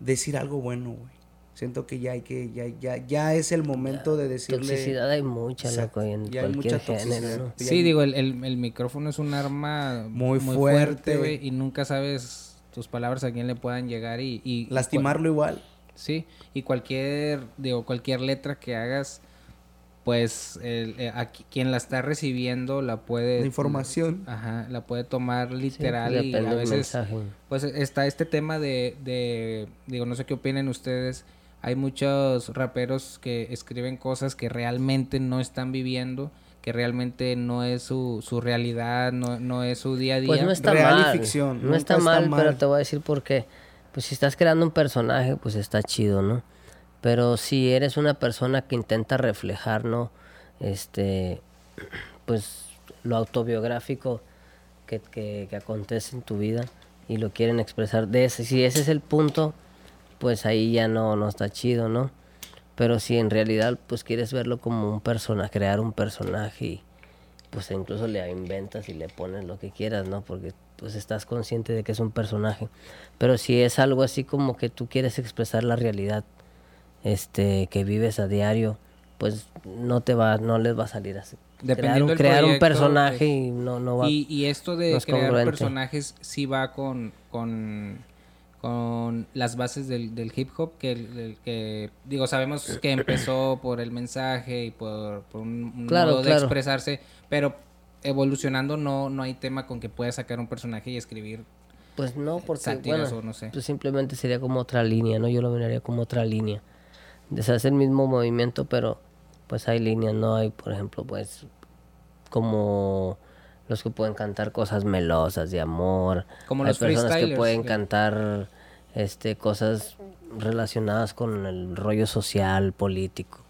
C: decir algo bueno, güey. Siento que ya hay que, ya, ya, ya es el momento de decirle...
B: Toxicidad hay mucha, loco, en
C: ya hay
B: cualquier
C: mucha
B: género. ¿no?
C: Ya
A: Sí,
C: hay-
A: digo, el, el, el micrófono es un arma
C: Muy fuerte.
A: güey, y nunca sabes tus palabras a quién le puedan llegar y... y y
C: Lastimarlo igual.
A: Sí, y cualquier, digo, cualquier letra que hagas, pues el, eh, a qui- quien la está recibiendo la puede...
C: La información.
A: Ajá, la puede tomar literal
B: pues,
A: y a veces... Pues está este tema de, de, digo, no sé qué opinen ustedes, hay muchos raperos que escriben cosas que realmente no están viviendo, que realmente no es su, su realidad, no, no es su día a día.
B: Pues no está
C: Real y
B: mal.
C: ficción,
B: No está,
C: está
B: mal, pero
C: mal.
B: te voy a decir por qué. Pues si estás creando un personaje, pues está chido, ¿no? Pero si eres una persona que intenta reflejar, ¿no? Este, pues lo autobiográfico que, que, que acontece en tu vida y lo quieren expresar de ese, si ese es el punto, pues ahí ya no, no está chido, ¿no? Pero si en realidad pues quieres verlo como un personaje, crear un personaje pues incluso le inventas y le pones lo que quieras, ¿no? Porque pues estás consciente de que es un personaje. Pero si es algo así como que tú quieres expresar la realidad este que vives a diario, pues no te va no les va a salir así. crear
A: Dependiendo
B: un, crear un personaje
A: pues,
B: y no no va
A: Y, y esto de
B: no es
A: crear
B: congruente.
A: personajes sí va con, con, con las bases del, del hip hop, que, el- el que, digo, sabemos que empezó por el mensaje y por, por un, un
B: Claro,
A: modo de
B: claro.
A: expresarse, pero evolucionando no, no hay tema con que puedas sacar un personaje y escribir
B: Pues no, porque bueno,
A: no sé.
B: pues simplemente sería como otra línea, ¿no? Yo lo miraría como otra línea. Deshace el mismo movimiento, pero pues hay líneas, no hay, por ejemplo, pues como los que pueden cantar cosas melosas de amor.
A: Como
B: hay
A: los
B: personas que pueden cantar este cosas relacionadas con el rollo social, político.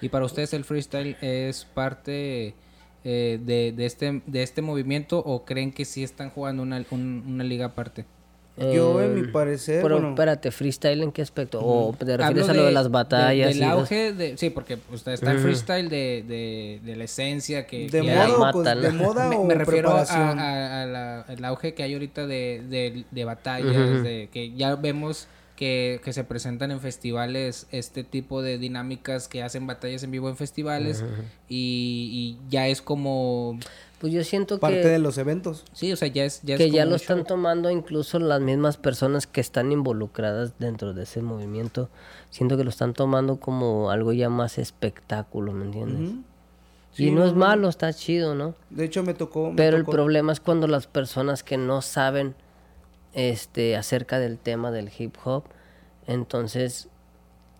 A: Y para ustedes el freestyle es parte eh, de, de este de este movimiento o creen que sí están jugando una, un- una liga aparte?
C: Yo, en mi
B: Eh,
C: parecer,
B: Pero
C: bueno,
B: espérate, freestyle en qué aspecto? ¿O te refieres a lo de las batallas?
A: del
B: y esas-
A: auge de, sí, porque pues, está el freestyle de, de, de la esencia que,
C: de
A: que
C: moda,
A: hay.
C: pues, de moda
A: Me,
C: o
A: me refiero a,
C: preparación.
A: a- a la- al auge que hay ahorita de, de, de batallas, de que ya vemos que, que se presentan en festivales este tipo de dinámicas que hacen batallas en vivo en festivales y, y ya es como
B: Pues yo siento
C: parte
B: que,
C: de los eventos.
A: sí o sea ya es ya
B: que ya lo
A: show.
B: están tomando incluso las mismas personas que están involucradas dentro de ese movimiento. Siento que lo están tomando como algo ya más espectáculo, ¿me entiendes? Y
C: Sí,
B: no,
C: no,
B: es malo, está chido, ¿no?
C: De hecho, me tocó. me
B: Pero el problema es cuando las personas que no saben este acerca del tema del hip hop, entonces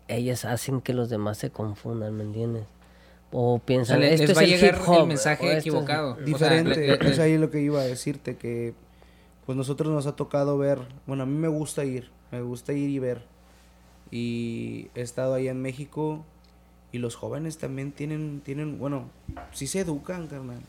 B: ellas hacen que los demás se confundan, ¿me entiendes? O
A: O sea,
B: piensan, esto
A: les
B: es
A: va
B: el
A: llegar
B: hip hop.
A: el
B: o
A: mensaje
B: es-
A: equivocado. O sea,
C: Diferente.
A: le- le-
C: es ahí lo que iba a decirte, que pues nosotros nos ha tocado ver, bueno, a mí me gusta ir, me gusta ir y ver. Y he estado ahí en México y los jóvenes también tienen, tienen, bueno, sí se educan, carnal.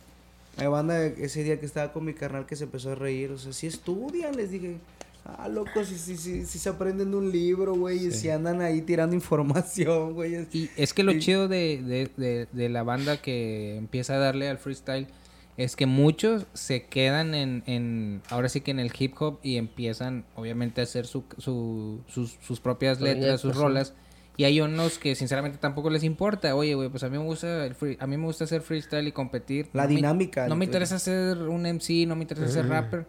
C: Hay banda ese día que estaba con mi carnal que se empezó a reír, o sea, sí estudian, les dije. Ah, loco, sí, sí, sí, sí se aprenden de un libro, güey, y si andan ahí tirando información, güey. es-
A: Y es que lo
C: Sí.
A: chido de, de, de, de la banda que empieza a darle al freestyle es que muchos se quedan en, en ahora sí que en el hip hop y empiezan obviamente a hacer su, su- sus, sus propias letras, sus
B: sí.
A: rolas. Y hay unos que sinceramente tampoco les importa. Oye, güey, pues a mí me gusta el free- a mí me gusta hacer freestyle y competir.
C: La
A: No me-
C: dinámica,
A: no me interesa ser un MC, no me interesa ser rapper.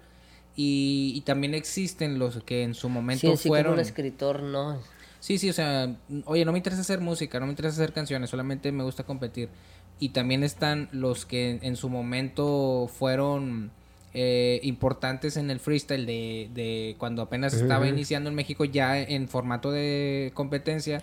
A: Y, y también existen los que en su momento
B: Sí, sí,
A: fueron
B: como un escritor, no.
A: Sí, sí, o sea, oye, no me interesa hacer música, no me interesa hacer canciones, solamente me gusta competir. Y también están los que en, en su momento fueron eh, importantes en el freestyle de, de cuando apenas estaba iniciando en México ya en formato de competencia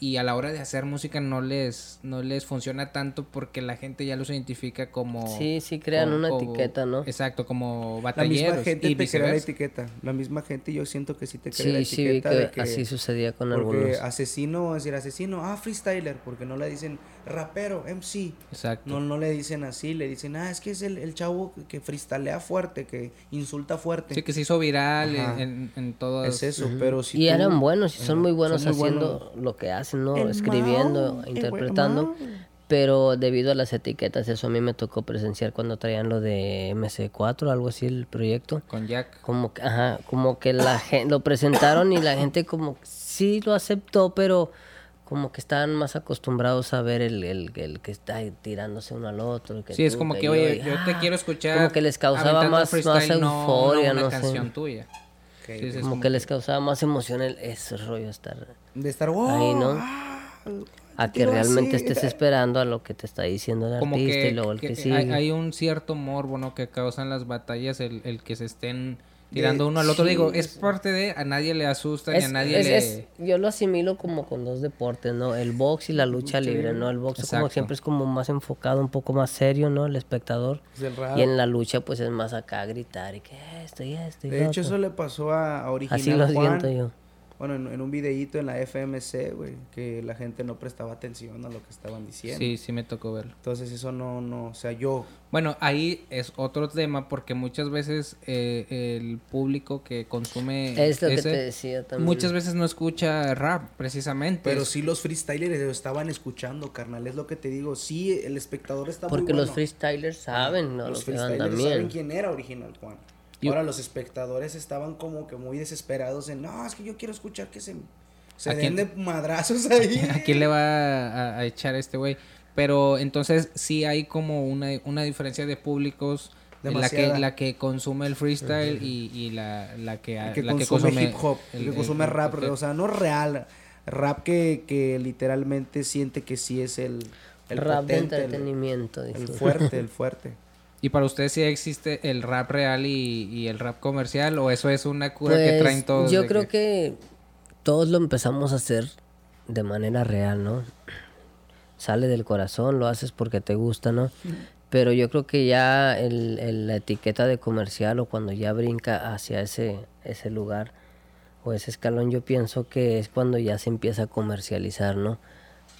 A: y a la hora de hacer música no les no les funciona tanto porque la gente ya los identifica como
B: Sí, sí, crean
A: como-
B: una
A: como-
B: etiqueta, ¿no?
A: Exacto, como
C: La
A: batalleros
C: misma gente
A: y
C: te crea la etiqueta. La misma gente yo siento que sí te crea la
B: Sí, sí, vi
C: etiqueta
B: que,
C: de que...
B: así sucedía con
C: porque
B: algunos.
C: asesino, es decir, asesino, ah, freestyler, porque no le dicen rapero, MC.
A: Exacto.
C: No, no le dicen así, le dicen, ah, es que es el, el chavo que freestylea fuerte, que insulta fuerte.
A: Sí, que se hizo viral en, en, en todo
C: es eso, pero si
B: y
C: tú-
B: eran buenos, y son muy buenos
C: son muy
B: haciendo lo que hacen, ¿no?
C: El
B: Escribiendo, interpretando. Pero debido a las etiquetas, eso a mí me tocó presenciar cuando traían lo de MC4, algo así, el proyecto.
A: con Jack.
B: Como que, ajá, como que la gente lo presentaron y la gente como sí lo aceptó, pero como que estaban más acostumbrados a ver el, el, el que está tirándose uno al otro. que
A: Sí, es como que, oye, yo te
B: ah,
A: quiero escuchar.
B: Como que les causaba más, más
A: no-
B: euforia,
A: no,
B: no,
A: una
B: sé.
A: canción tuya. Sí, sí,
B: Como que les causaba más emoción el, ese rollo estar
C: De estar, wow,
B: ahí, ¿no?
C: ah,
B: a que realmente
C: así.
B: estés esperando a lo que te está diciendo el
A: Como
B: artista
A: que,
B: y luego el
A: que
B: que, sigue.
A: hay, hay un cierto morbo, ¿no? Que causan las batallas, el, el que se estén tirando uno al otro.
B: sí,
A: Digo, es parte de, a nadie le asusta ni
B: Es-
A: a nadie
B: es-
A: le...
B: es- yo lo asimilo como con dos deportes, ¿no? El box y la lucha libre, ¿no? El box como siempre es como más enfocado, un poco más serio, ¿no? El espectador.
C: Es el rap.
B: Y en la lucha pues es más acá gritar y que esto y esto y
C: De
B: lo
C: hecho,
B: otro.
C: eso le pasó a, a Original
B: Así lo
C: Juan.
B: siento yo.
C: Bueno, en, en un videíto en la FMC, güey, que la gente no prestaba atención a lo que estaban diciendo.
A: Sí, sí me tocó verlo.
C: Entonces eso no, no, o sea, yo,
A: Bueno, ahí es otro tema porque muchas veces eh, el público que consume
B: Es lo que te decía también.
A: muchas veces no escucha rap, precisamente.
C: pero sí los freestylers lo estaban escuchando, carnal, es lo que te digo, sí, el espectador está muy
B: Porque los
C: bueno.
B: freestylers saben, ¿no?
C: Los
B: lo que van
C: freestylers saben quién era Original Juan. Ahora los espectadores estaban como que muy desesperados en, no, es que yo quiero escuchar que se, se
A: ¿A
C: den
A: quién?
C: de madrazos ahí.
A: ¿A quién le va a, a echar este güey? Pero entonces sí hay como una, una diferencia de públicos. en La que, la que consume el freestyle y, y la, la que,
C: El que
A: la
C: consume, hip hop, el,
A: el-
C: que
A: el-
C: consume rap,
A: el-
C: o sea, no real, rap que, que literalmente siente que sí es el, el
B: Rap de
C: potente,
B: entretenimiento.
C: el, fuerte, el fuerte.
A: ¿Y para ustedes sí existe el rap real y, y el rap comercial? ¿O eso es una cura que
B: Pues,
A: traen todos?
B: Yo creo que... todos lo empezamos a hacer de manera real, ¿no? Sale del corazón, lo haces porque te gusta, ¿no? Pero yo creo que ya el, el- la etiqueta de comercial o cuando ya brinca hacia ese, ese lugar o ese escalón, yo pienso que es cuando ya se empieza a comercializar, ¿no?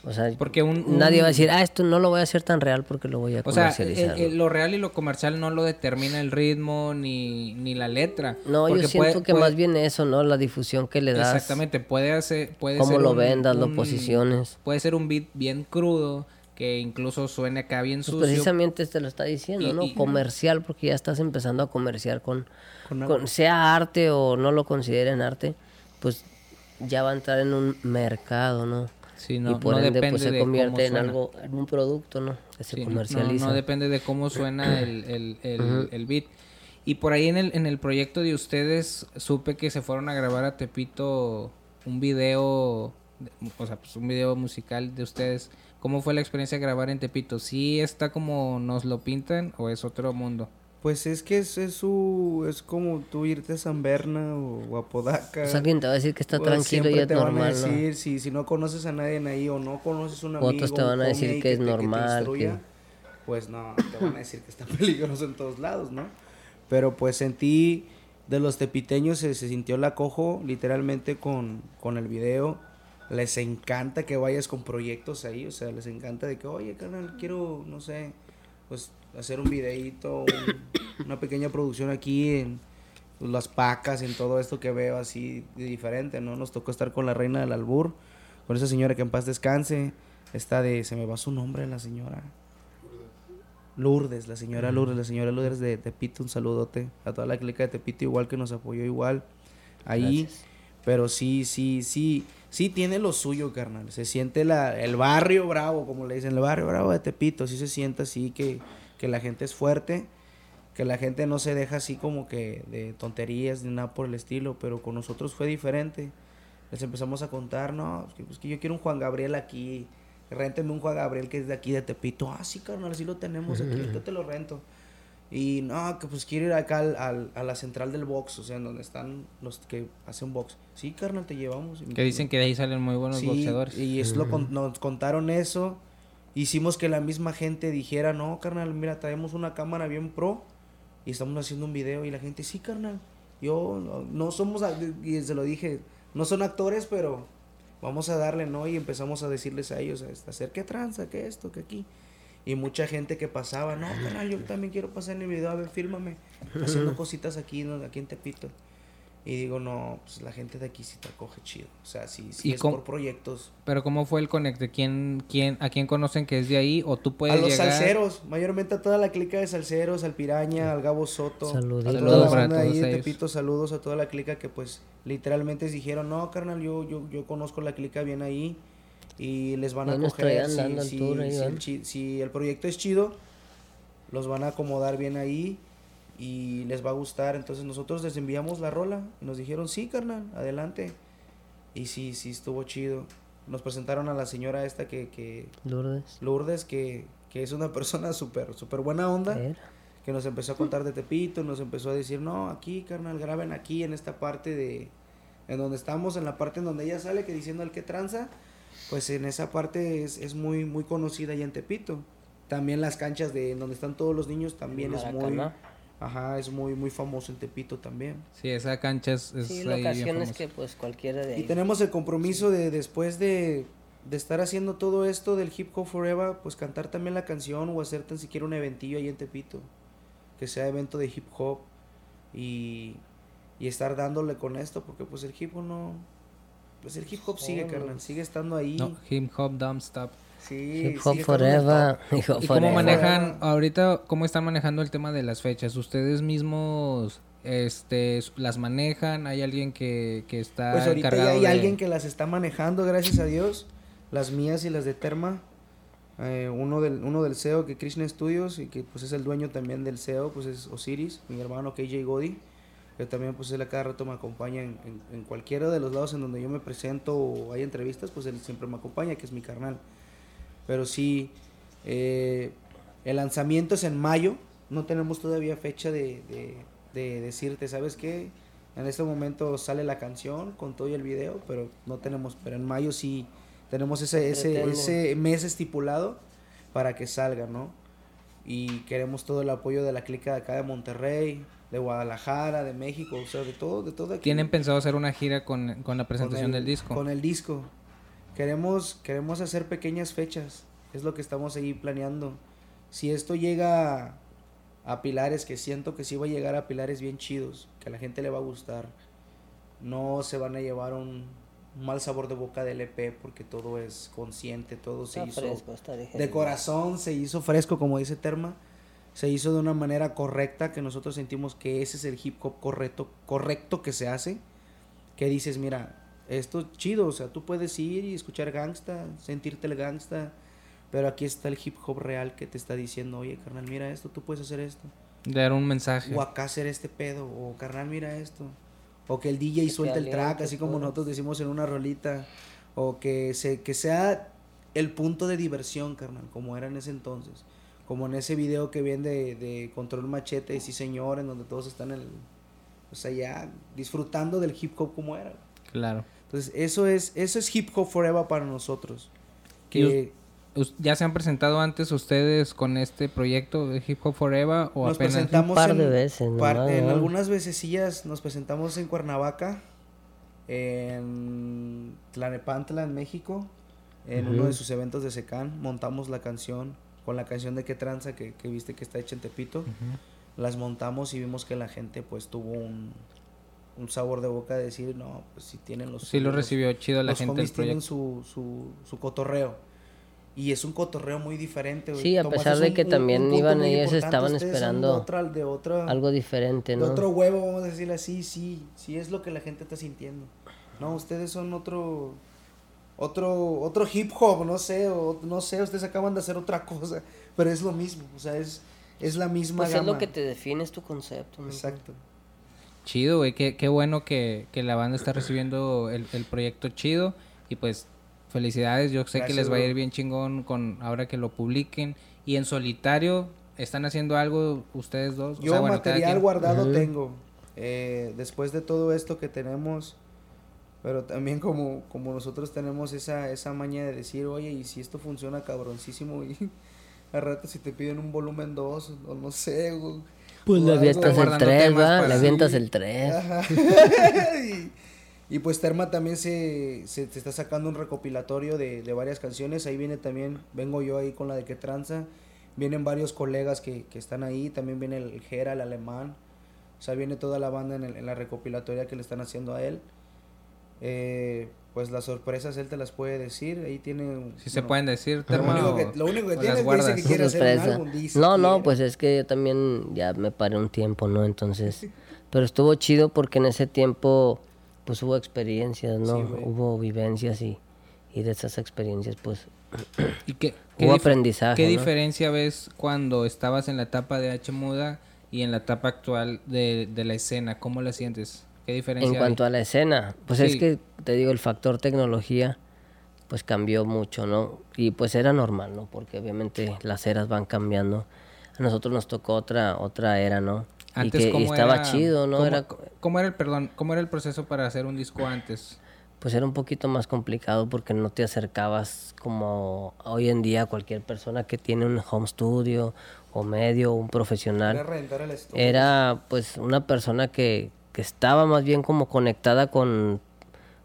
B: O sea,
A: Porque un- un-
B: nadie va a decir, ah, esto no lo voy a hacer tan real porque lo voy a
A: O sea, el-
B: comercializar.
A: el-
B: ¿no?
A: lo real y lo comercial no lo determina el ritmo ni, ni la letra.
B: No, yo siento
A: puede-
B: que
A: puede-
B: más bien eso, ¿no? La difusión que le das.
A: Exactamente, puede hacer, puede
B: Cómo
A: ser
B: lo
A: un-
B: vendas, lo posiciones.
A: Puede ser un beat bien crudo, que incluso suene acá bien
B: Pues
A: sucio.
B: precisamente te lo está diciendo,
A: Y-
B: ¿no?
A: y-
B: Comercial, porque ya estás empezando a comerciar con,
C: Con
B: con- sea arte o no lo consideren arte, pues ya va a entrar en un mercado, ¿no?
A: Sí, no,
B: y por
A: no
B: ende
A: depende
B: pues se
A: de cómo
B: convierte en algo, en un producto, ¿no? Que se
A: Sí,
B: comercializa.
A: No, no depende de cómo suena el, el, el, el beat. Y por ahí en el, en el proyecto de ustedes supe que se fueron a grabar a Tepito un video, o sea, pues un video musical de ustedes. ¿Cómo fue la experiencia de grabar en Tepito? ¿Sí está como nos lo pintan o es otro mundo?
C: Pues es que es, es su, es como tú irte a San Berna o, o a Podaca.
B: Pues alguien te va a decir que está tranquilo y es
C: te van a
B: normal, ¿no?
C: decir, si, si no conoces a nadie ahí o no conoces un amigo,
B: Otros te van a decir que es
C: te-
B: normal,
C: instruya,
B: que-
C: pues no, te van a decir que está peligroso en todos lados, ¿no? Pero pues sentí, de los tepiteños se, se sintió la cojo literalmente con, con el video. Les encanta que vayas con proyectos ahí, o sea, les encanta de que, oye, carnal, quiero, no sé, pues hacer un videíto, un- una pequeña producción aquí en pues, las pacas, en todo esto que veo así de diferente, ¿no? Nos tocó estar con la reina del albur, con esa señora que en paz descanse, esta de, se me va su nombre la señora. Lourdes, la señora Lourdes, la señora Lourdes de Tepito, un saludote a toda la clica de Tepito, igual que nos apoyó igual ahí. Pero sí, sí, sí, sí tiene lo suyo, carnal. Se siente la, el barrio bravo, como le dicen, el barrio bravo de Tepito, sí se siente así que, que la gente es fuerte, que la gente no se deja así como que de tonterías ni nada por el estilo, pero con nosotros fue diferente. Les empezamos a contar, no, es que, pues que yo quiero un Juan Gabriel aquí, rénteme un Juan Gabriel que es de aquí de Tepito. Ah, sí, carnal, así lo tenemos aquí, yo te lo rento. Y no, que pues quiero ir acá al, a la central del box, o sea, en donde están los que hacen box. Sí, carnal, te llevamos.
A: Que dicen que de ahí salen muy buenos boxeadores.
C: Y es lo, nos contaron eso. Hicimos que la misma gente dijera, no, carnal, mira, traemos una cámara bien pro y estamos haciendo un video. Y la gente, sí, carnal, yo no, no somos, y se lo dije, no son actores, pero vamos a darle, ¿no? Y empezamos a decirles a ellos, a hacer qué tranza, qué esto, qué aquí. Y mucha gente que pasaba, no, canal, yo también quiero pasar en el video, a ver, fírmame, haciendo cositas aquí, ¿no? aquí en Tepito. Y digo, no, pues la gente de aquí sí te acoge chido. O sea, sí, sí es por proyectos.
A: Pero ¿cómo fue el conecte? ¿Quién, quién, ¿A quién conocen que es de ahí? ¿O tú puedes
C: A los salseros, mayormente a toda la clica de salseros, al Piraña, al Gabo Soto. Saludos. A toda la banda ahí de Tepito, saludos a toda la clica que pues literalmente dijeron, no, carnal, yo, yo, yo conozco la clica bien ahí y les van a acoger. Si, el, proyecto es chido, los van a acomodar bien ahí y les va a gustar. Entonces nosotros les enviamos la rola y nos dijeron, sí, carnal, adelante. Y sí, sí, estuvo chido. Nos presentaron a la señora esta que... que
B: Lourdes.
C: Lourdes, que, que es una persona súper, súper buena onda. Que nos empezó a contar de Tepito, nos empezó a decir, no, aquí, carnal, graben aquí, en esta parte de... En donde estamos, en la parte en donde ella sale, que diciendo el que tranza pues en esa parte es, es muy, muy conocida allá en Tepito. También las canchas de donde están todos los niños también es muy... Ajá, es muy muy famoso en Tepito también.
A: Sí, esa cancha es, es
B: sí, locaciones que pues cualquiera de
C: Y tenemos el compromiso de después de, de estar haciendo todo esto del Hip Hop Forever, pues cantar también la canción o hacer tan siquiera un eventillo ahí en Tepito, que sea evento de hip hop y, y estar dándole con esto, porque pues el hip hop no, pues el hip hop sigue, carnal, sigue estando ahí.
A: No, hip hop don't stop.
C: Sí,
B: hip hop forever.
A: ¿Y cómo manejan, ahorita, cómo están manejando el tema de las fechas? ¿Ustedes mismos este las manejan? ¿Hay alguien que, que está
C: Pues ahorita ya hay alguien que las está manejando, gracias a Dios. Las mías y las de Terma. Eh, uno del uno del CEO que Krishna Studios y que pues es el dueño también del CEO, pues es Osiris, mi hermano KJ Godi que también pues él a cada rato me acompaña en, en, cualquiera de los lados en donde yo me presento o hay entrevistas, pues él siempre me acompaña, que es mi carnal. Pero sí, eh, el lanzamiento es en mayo, no tenemos todavía fecha de, de, decirte, ¿sabes qué? En este momento sale la canción con todo y el video, pero no tenemos, pero en mayo sí tenemos ese, ese, ese mes estipulado para que salga, ¿no? Y queremos todo el apoyo de la clica de acá de Monterrey, de Guadalajara, de México, o sea, de todo, de todo aquí.
A: ¿Tienen pensado hacer una gira con, la presentación del disco?
C: Con el disco. Queremos, queremos hacer pequeñas fechas, es lo que estamos ahí planeando. Si esto llega a, pilares, que siento que sí va a llegar a pilares bien chidos, que a la gente le va a gustar, no se van a llevar un, mal sabor de boca del EP porque todo es consciente, todo se hizo de corazón, se hizo fresco como dice Terma se hizo de una manera correcta, que nosotros sentimos que ese es el hip hop correcto, correcto que se hace, que dices, mira, esto es chido, o sea, tú puedes ir y escuchar gangsta, sentirte el gangsta, pero aquí está el hip hop real que te está diciendo, oye, carnal, mira esto, tú puedes hacer esto.
A: Dar un mensaje.
C: O acá hacer este pedo, o carnal, mira esto. O que el DJ suelte el track, así como nosotros decimos en una rolita. O que, se, que sea el punto de diversión, carnal, como era en ese entonces como en ese video que viene de, Control Machete, sí señor, en donde todos están, el, o sea, ya disfrutando del hip hop como era.
A: Claro.
C: Entonces, eso es, eso es hip hop forever para nosotros. Que,
A: ¿Ya se han presentado antes ustedes con este proyecto de Hip Hop Forever o
C: nos
A: apenas?
C: presentamos
B: un par de veces,
C: en algunas vececillas nos presentamos en Cuernavaca, en Tlanepantla, en México, en uno de sus eventos de Secan, montamos la canción con la canción de qué tranza que, viste que está hecha en Tepito. Las montamos y vimos que la gente pues tuvo un, sabor de boca de decir, no, pues si tienen los...
A: Sí, lo recibió chido la gente
C: el tienen su, su, su cotorreo. Y es un cotorreo muy diferente, güey.
B: Sí, a pesar
C: es
B: de
C: un-
B: que
C: un-
B: también
C: un
B: iban ellos, estaban esperando
C: de otra, de otra,
B: Algo diferente,
C: de
B: ¿no?
C: otro huevo, vamos a decirle así, sí, sí es lo que la gente está sintiendo. No, ustedes son otro, otro, otro hip hop, no sé, o no sé, ustedes acaban de hacer otra cosa, pero es lo mismo, o sea, es, es la misma
B: Pues es
C: gama.
B: lo que te define, es tu concepto. ¿no?
C: Exacto.
A: Chido, güey. Qué, qué bueno que, que la banda está recibiendo el, el proyecto chido. Y pues, felicidades. Yo sé que
C: Gracias,
A: les va a ir bien chingón con ahora que lo publiquen. Y en solitario, ¿están haciendo algo ustedes dos? O
C: Yo
A: sea, bueno,
C: material
A: quien.
C: guardado
B: Ujú.
C: tengo. eh, después de todo esto que tenemos, pero también como, como nosotros tenemos esa, esa maña de decir, oye, y si esto funciona cabroncísimo, y al rato si te piden un volumen 2, o no sé, güey,
B: Pues le avientas el
A: guardando
B: 3,
A: temas
B: ¿va? Le avientas
C: Sí.
B: el 3.
C: Ajá. y, y pues Terma también se, se, se está sacando un recopilatorio de, de varias canciones. Ahí viene también, vengo yo ahí con la de que tranza. Vienen varios colegas que, que están ahí. También viene el Gera, el alemán. O sea, viene toda la banda en, el- en la recopilatoria que le están haciendo a él. Eh, pues las sorpresas él te las puede decir. Ahí tiene.
A: Si se
C: bueno,
A: pueden decir,
C: Lo único que, lo único que tiene es que dice
A: guardas.
C: que quiere hacer un
B: Sorpresa.
C: álbum. dice
B: No, no, pues es que yo también ya me paré un tiempo, ¿no? Entonces, pero estuvo chido porque en ese tiempo, pues hubo experiencias, ¿no?
C: Sí,
B: hubo vivencias y, y de esas experiencias, pues,
A: ¿Y qué,
B: Hubo
A: dif-
B: aprendizaje,
A: ¿Qué
B: ¿no?
A: diferencia ves cuando estabas en la etapa de H Muda y en la etapa actual de, de la escena? ¿Cómo la sientes? ¿Qué diferencia
B: en cuanto a la escena, pues es
A: Sí.
B: que, te digo, el factor tecnología, pues cambió mucho, ¿no? Y pues era normal, ¿no? Porque obviamente las eras van cambiando. A nosotros nos tocó otra otra era, ¿no?
A: Antes,
B: y que y
A: ¿cómo
B: estaba
A: era-
B: chido, ¿no?
A: ¿cómo,
B: Era
A: cómo era el, perdón, cómo era el proceso para hacer un disco antes?
B: pues era un poquito más complicado porque no te acercabas como hoy en día cualquier persona que tiene un home studio o medio o un
C: Era
B: profesional
C: rentar el estudio.
B: era pues una persona que, que estaba más bien como conectada con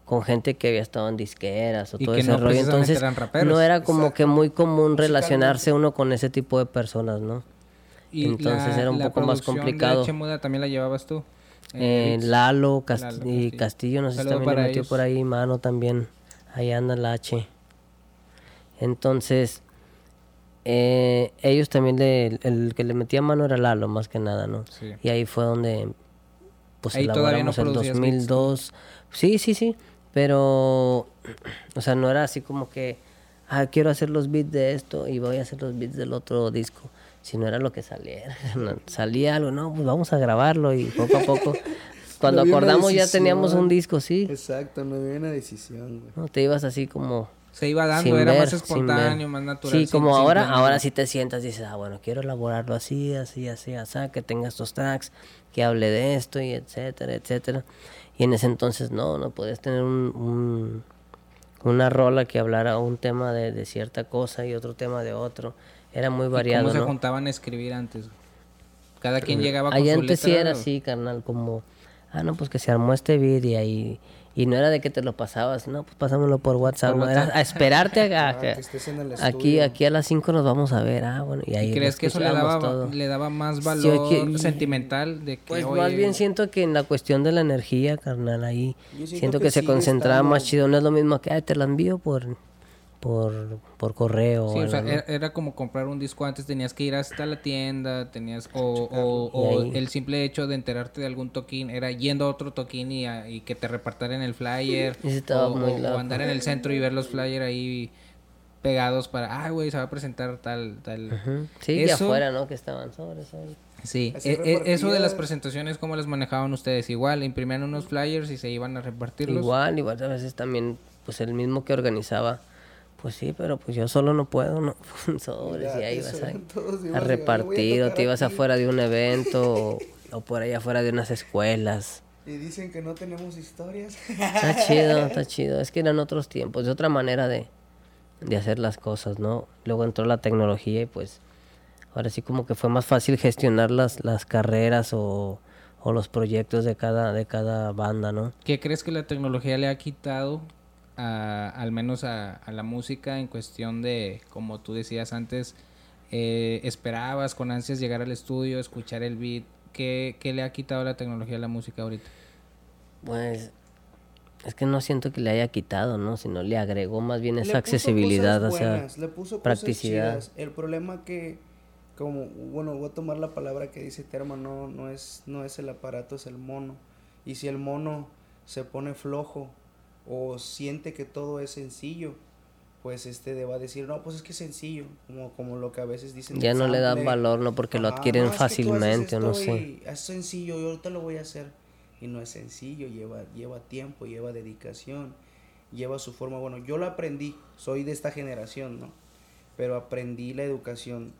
B: con gente que había estado en disqueras o
A: Y
B: todo ese
A: no
B: rollo entonces
A: eran
B: no era como
C: Exacto.
B: que muy común relacionarse uno con ese tipo de personas no
A: Y
B: Entonces era un
A: la
B: poco más complicado.
A: H Muda también la llevabas tú.
B: Eh,
A: Beats.
B: Lalo, Cast-
A: Lalo Castillo.
B: Castillo, no sé si también le metió
A: ellos.
B: por ahí mano también. Ahí anda el H. Entonces, eh, ellos también, le, el que le metía mano era Lalo, más que nada, ¿no?
A: Sí.
B: Y ahí fue donde, pues,
A: Ahí todavía no
B: elaboramos el
A: producías beats,
B: 2002. Sí, sí, sí, pero, o sea, no era así como que, ah, quiero hacer los beats de esto y voy a hacer los beats del otro disco. Si no era lo que saliera. No, salía algo, no, pues vamos a grabarlo y poco a poco. Cuando
C: No
B: acordamos ya teníamos un disco, sí.
C: Exacto, no había una decisión, güey.
B: ¿no? Te ibas así como...
A: Se iba dando,
B: sin
A: era
B: ver,
A: más espontáneo, más natural.
B: Sí, como ahora, ahora sí te sientas y dices, ah, bueno, quiero elaborarlo así, así, así, así, que tenga estos tracks, que hable de esto y etcétera, etcétera. Y en ese entonces no, no podías tener un, un- una rola que hablara un tema de, de cierta cosa y otro tema de otro. Era muy
A: ¿Y
B: variado,
A: ¿Cómo se
B: ¿no?
A: juntaban a escribir antes? Cada quien llegaba con
B: Ahí
A: su
B: antes sí era
A: ¿o?
B: así, carnal, como, ah, no, pues que se armó este beat y ahí, y no era de que te lo pasabas, no, pues pásamelo por WhatsApp,
A: Por
B: no, era a esperarte a, a-
C: Ah, que estés en el
B: aquí,
C: estudio.
B: aquí a las 5 nos vamos a ver, ah, bueno, y ahí
A: ¿Y crees que eso le daba,
B: todo.
A: le daba más
B: Sí,
A: valor
B: aquí-
A: sentimental? De que,
B: Pues
A: oye,
B: más bien siento que en la cuestión de la energía, carnal, ahí
C: siento
B: siento
C: que
B: que, se concentraba más chido, no es lo mismo que, ay, te la envío por, por, por correo.
A: Sí,
B: o
A: o sea,
B: ¿no?
A: era, era como comprar un disco antes, tenías que ir hasta la tienda, tenías o, el simple hecho de enterarte de algún toquín era yendo a otro toquín y, a- y que te repartaran el flyer o,
B: muy
A: o- o
B: loco.
A: andar en el centro y ver los flyers ahí pegados para, ah, güey, se va a presentar tal, tal.
B: Sí, de
A: Eso-
B: afuera, ¿no? Que estaban sobre, sobre.
A: Sí, e- e- eso de las presentaciones, ¿cómo las manejaban ustedes? Igual, imprimían unos flyers y se iban a repartirlos.
B: Igual, igual a veces también, pues el mismo que organizaba, pues sí, pero pues yo solo no puedo, ¿no? Sobres, y ahí a, a
C: ibas a-
B: repartir,
C: a
B: o te ibas afuera de un evento, o, o por ahí afuera de unas escuelas.
C: Y dicen que no tenemos historias.
B: Está chido, está chido. Es que eran otros tiempos, de otra manera de, de hacer las cosas, ¿no? Luego entró la tecnología y pues ahora sí como que fue más fácil gestionar las, las carreras o, o los proyectos de cada, de cada banda, ¿no?
A: ¿Qué crees que la tecnología le ha quitado a- al menos a, a la música en cuestión de, como tú decías antes, eh, esperabas con ansias llegar al estudio, escuchar el beat? ¿Qué, qué le ha quitado la tecnología a la música ahorita?
B: Pues Es que no siento que le haya quitado, ¿no? Sino le agregó más bien
C: Le
B: esa
C: puso
B: accesibilidad, o sea,
C: buenas, le puso cosas
B: practicidad.
C: chidas. El problema que, como, bueno, voy a tomar la palabra que dice Terma, no, no es, no es el aparato, es el mono. Y si el mono se pone flojo o siente que todo es sencillo, pues este va a decir, no, pues es que es sencillo, como, como lo que a veces dicen.
B: ya no le dan valor, ¿no? Porque lo adquieren
C: "No, es que tú haces
B: fácilmente, o no sé.
C: Es sencillo, yo ahorita lo voy a hacer. Y no es sencillo, lleva, lleva tiempo, lleva dedicación, lleva su forma. Bueno, yo lo aprendí, soy de esta generación, ¿no? Pero aprendí la educación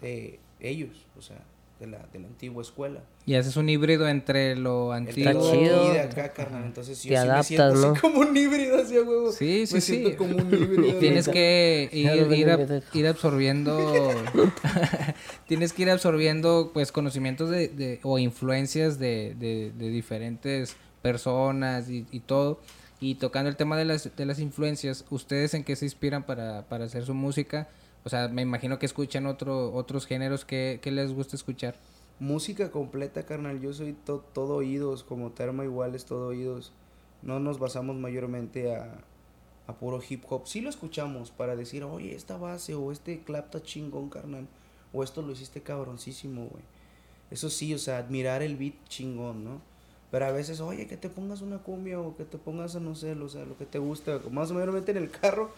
C: de ellos, o sea, de la, de la antigua escuela.
A: Y haces un híbrido entre lo antiguo.
B: Está
C: calor
B: chido.
C: y de acá, carnal. Entonces yo
B: Te
C: sí me
B: adaptas,
C: siento
B: ¿no?
C: así como un híbrido, así a huevo.
A: Sí, sí,
C: me
A: sí.
C: siento como un híbrido.
A: Tienes que ir, ir, a- ir absorbiendo tienes que ir absorbiendo pues conocimientos de, de- o influencias de, de- de diferentes personas y, y todo y tocando el tema de las, de las influencias ustedes en qué se inspiran para, para hacer su música o sea me imagino que escuchan otro, otros géneros que, que les gusta escuchar
C: Música completa, carnal. Yo soy to- todo oídos, como Terma igual es todo oídos. No nos basamos mayormente a, a puro hip hop. Sí lo escuchamos para decir, oye, esta base o este clap está chingón, carnal. O esto lo hiciste cabroncísimo, güey. Eso sí, o sea, admirar el beat chingón, ¿no? Pero a veces, oye, que te pongas una cumbia o que te pongas, no sé, o sea, lo que te gusta. Más o menos en el carro,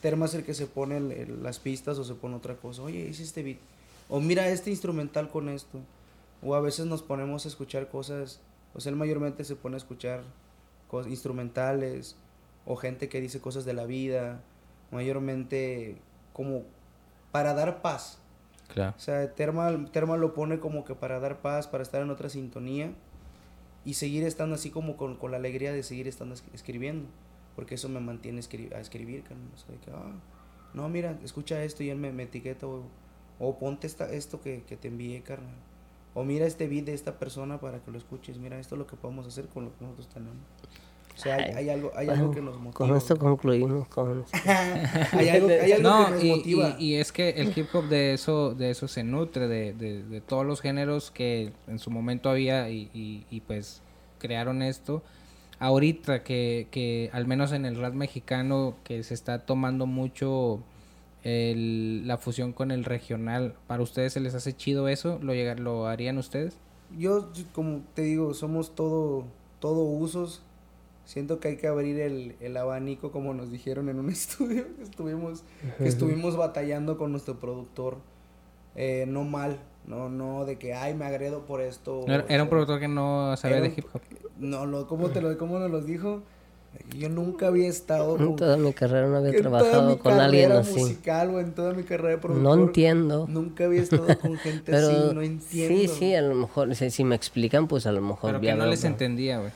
C: Terma es el que se pone el- el- las pistas o se pone otra cosa. Oye, hice este beat. O mira este instrumental con esto. O a veces nos ponemos a escuchar cosas, o sea, él mayormente se pone a escuchar cosas instrumentales o gente que dice cosas de la vida, mayormente como para dar paz.
A: claro
C: O sea, Terma, Terma lo pone como que para dar paz, para estar en otra sintonía y seguir estando así como con, con la alegría de seguir estando es- escribiendo, porque eso me mantiene escri- a escribir, carnal. O sea, de que, ah, no, mira, escucha esto y él me, me etiqueta o, o ponte esta, esto que, que te envié, carnal. O mira este beat de esta persona para que lo escuches. Mira, esto es lo que podemos hacer con lo que nosotros tenemos. O sea, hay,
B: Ay,
C: hay algo, hay algo que nos motiva.
B: Con esto concluimos con...
C: hay algo, hay algo que
A: no
C: nos
A: y,
C: motiva.
A: y- y es que el hip hop de eso de eso se nutre de, de- de todos los géneros que en su momento había y, y- y, pues crearon esto ahorita que, que al menos en el rap mexicano que se está tomando mucho el- la fusión con el regional para ustedes se les hace chido eso lo llegar lo harían ustedes
C: Yo, como te digo, somos todo, todo usos. Siento que hay que abrir el, el abanico, como nos dijeron en un estudio que estuvimos, que estuvimos batallando con nuestro productor. Eh, no mal, no, no de que, ay, me agredo por esto.
A: era,
C: o
A: era un productor que no sabía de hip hop
C: No, lo, ¿cómo, te lo, ¿cómo nos los dijo? Yo nunca había estado
B: En
C: con...
B: toda mi carrera no había trabajado
C: mi
B: con alguien así.
C: musical o en toda mi carrera de.
B: No entiendo.
C: Nunca había estado con gente
B: Pero
C: así, no entiendo.
B: sí, sí, a lo mejor, si, si me explican, pues a lo mejor
A: pero
B: ya
A: que no les entendía güey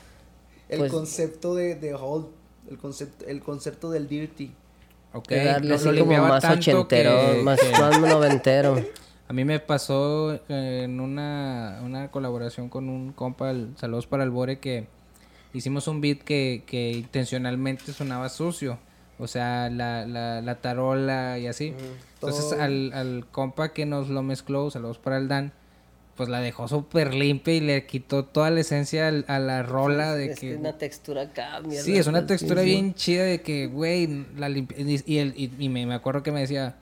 C: El
B: Pues-
C: concepto de, de Hold, el concepto, el concepto del dirty.
A: Ok,
B: de darle así
A: lo
B: como más ochentero,
A: que-
B: más,
A: que-
B: más noventero.
A: A mí me pasó eh, en una, una colaboración con un compa, el- saludos para el Bore, que hicimos un beat que, que intencionalmente sonaba sucio. O sea, la, la, la tarola y así. Entonces al, al compa que nos lo mezcló, saludos para el Dan, pues la dejó súper limpia y le quitó toda la esencia al- a la rola de
B: es
A: que...
B: una textura cambia.
A: Sí, es una textura bien chida de que, güey, la limpi- y, y el- y- y me, me acuerdo que me decía,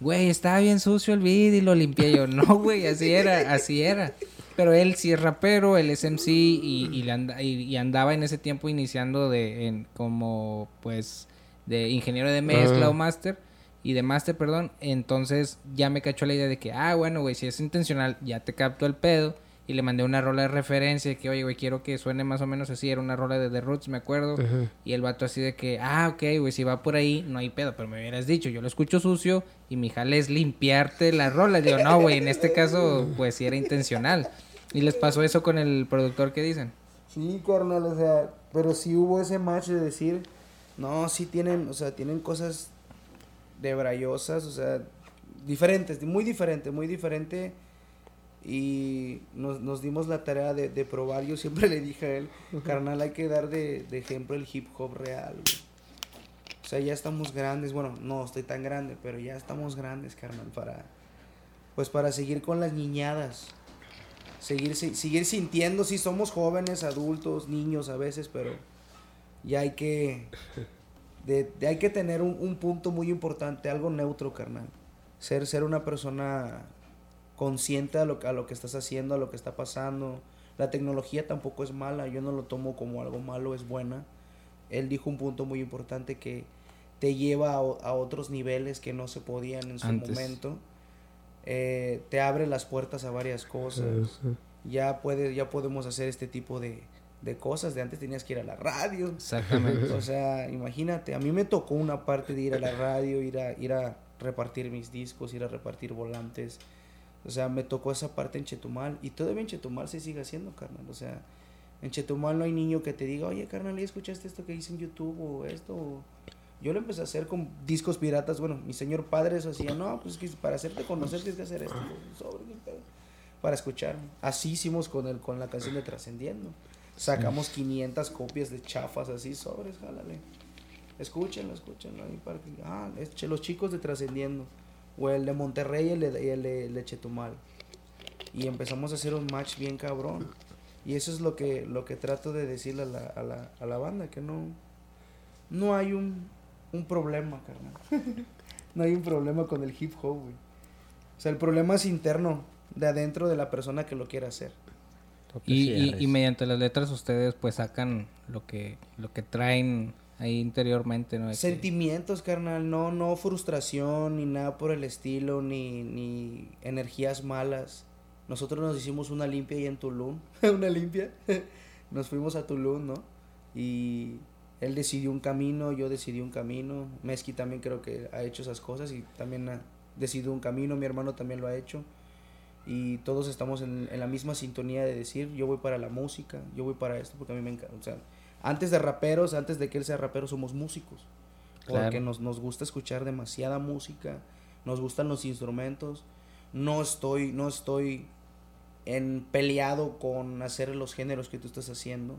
A: güey, estaba bien sucio el beat y lo limpié yo. No, güey, así era, así era. Pero él sí es rapero, él es MC y, y, le anda- y- y andaba en ese tiempo iniciando de en, como, pues, de ingeniero de mezcla
B: Ah.
A: o máster. Y de máster, perdón. Entonces ya me cachó la idea de que, ah, bueno, güey, si es intencional, ya te capto el pedo. Y le mandé una rola de referencia que, oye, güey, quiero que suene más o menos así. Era una rola de The Roots, me acuerdo. Y el vato así de que, ah, ok, güey, si va por ahí, no hay pedo. Pero me hubieras dicho, yo lo escucho sucio y mi jale es limpiarte la rola. Digo, no, güey, en este caso, pues sí era intencional. Y les pasó eso con el productor que dicen.
C: Sí, carnal, o sea, pero sí hubo ese match de decir, no, sí tienen, o sea, tienen cosas de brayosas, o sea, diferentes, muy diferente, muy diferente. Y nos, nos dimos la tarea de, de probar. Yo siempre le dije a él, carnal, hay que dar de, ejemplo el hip hop real. O sea, ya estamos grandes, bueno, no estoy tan grande, pero ya estamos grandes, carnal, para, pues para seguir con las niñadas seguir, seguir sintiendo, si somos jóvenes, adultos, niños a veces, pero Y hay que, de, hay que tener un, un punto muy importante, algo neutro, carnal. Ser, ser una persona consciente a lo, a lo que estás haciendo, a lo que está pasando. La tecnología tampoco es mala, yo no lo tomo como algo malo, es buena. Él dijo un punto muy importante que te lleva a, otros niveles que no se podían en su
A: Antes.
C: momento. Eh, te abre las puertas a varias cosas. Ya, puede, ya podemos hacer este tipo de, de cosas. De antes tenías que ir a la radio.
A: Exactamente.
C: O sea, imagínate, a mí me tocó una parte de ir a la radio, ir a, ir a repartir mis discos, ir a repartir volantes. O sea, me tocó esa parte en Chetumal y todavía en Chetumal se sigue haciendo, carnal. O sea, en Chetumal no hay niño que te diga, oye, carnal, ¿ya escuchaste esto que hice en YouTube o esto? o-". Yo lo empecé a hacer con discos piratas. Bueno, mi señor padre eso hacía, no, pues que para hacerte conocer tienes que hacer esto. Sobre, qué pedo", para escucharme. Así hicimos con, el, con la canción de Trascendiendo. Sacamos 500 copias de chafas así, sobres, jálale. Escúchenlo, escúchenlo. Ahí para que, ah, los chicos de Trascendiendo. O el de Monterrey y el de, y el de- el de Chetumal. Y empezamos a hacer un match bien cabrón. Y eso es lo que, lo que trato de decirle a la, a la, a la banda, que no, no hay un, un problema, carnal. no hay un problema con el hip hop, güey. O sea, el problema es interno, de adentro de la persona que lo quiere hacer.
A: Y, y mediante las letras ustedes pues sacan lo que lo que traen ahí interiormente, ¿no?
C: Sentimientos, carnal, no, no frustración, ni nada por el estilo, ni, ni energías malas. Nosotros nos hicimos una limpia ahí en Tulum, una limpia. nos fuimos a Tulum, ¿no? Y él decidió un camino, yo decidí un camino. Mesqui también creo que ha hecho esas cosas y también ha decidido un camino, mi hermano también lo ha hecho. Y todos estamos en, en la misma sintonía de decir, yo voy para la música, yo voy para esto, porque a mí me encanta. O sea, antes de raperos, antes de que él sea rapero, somos músicos. Porque
A: Claro.
C: nos, nos gusta escuchar demasiada música, nos gustan los instrumentos. No estoy, no estoy en peleado con hacer los géneros que tú estás haciendo.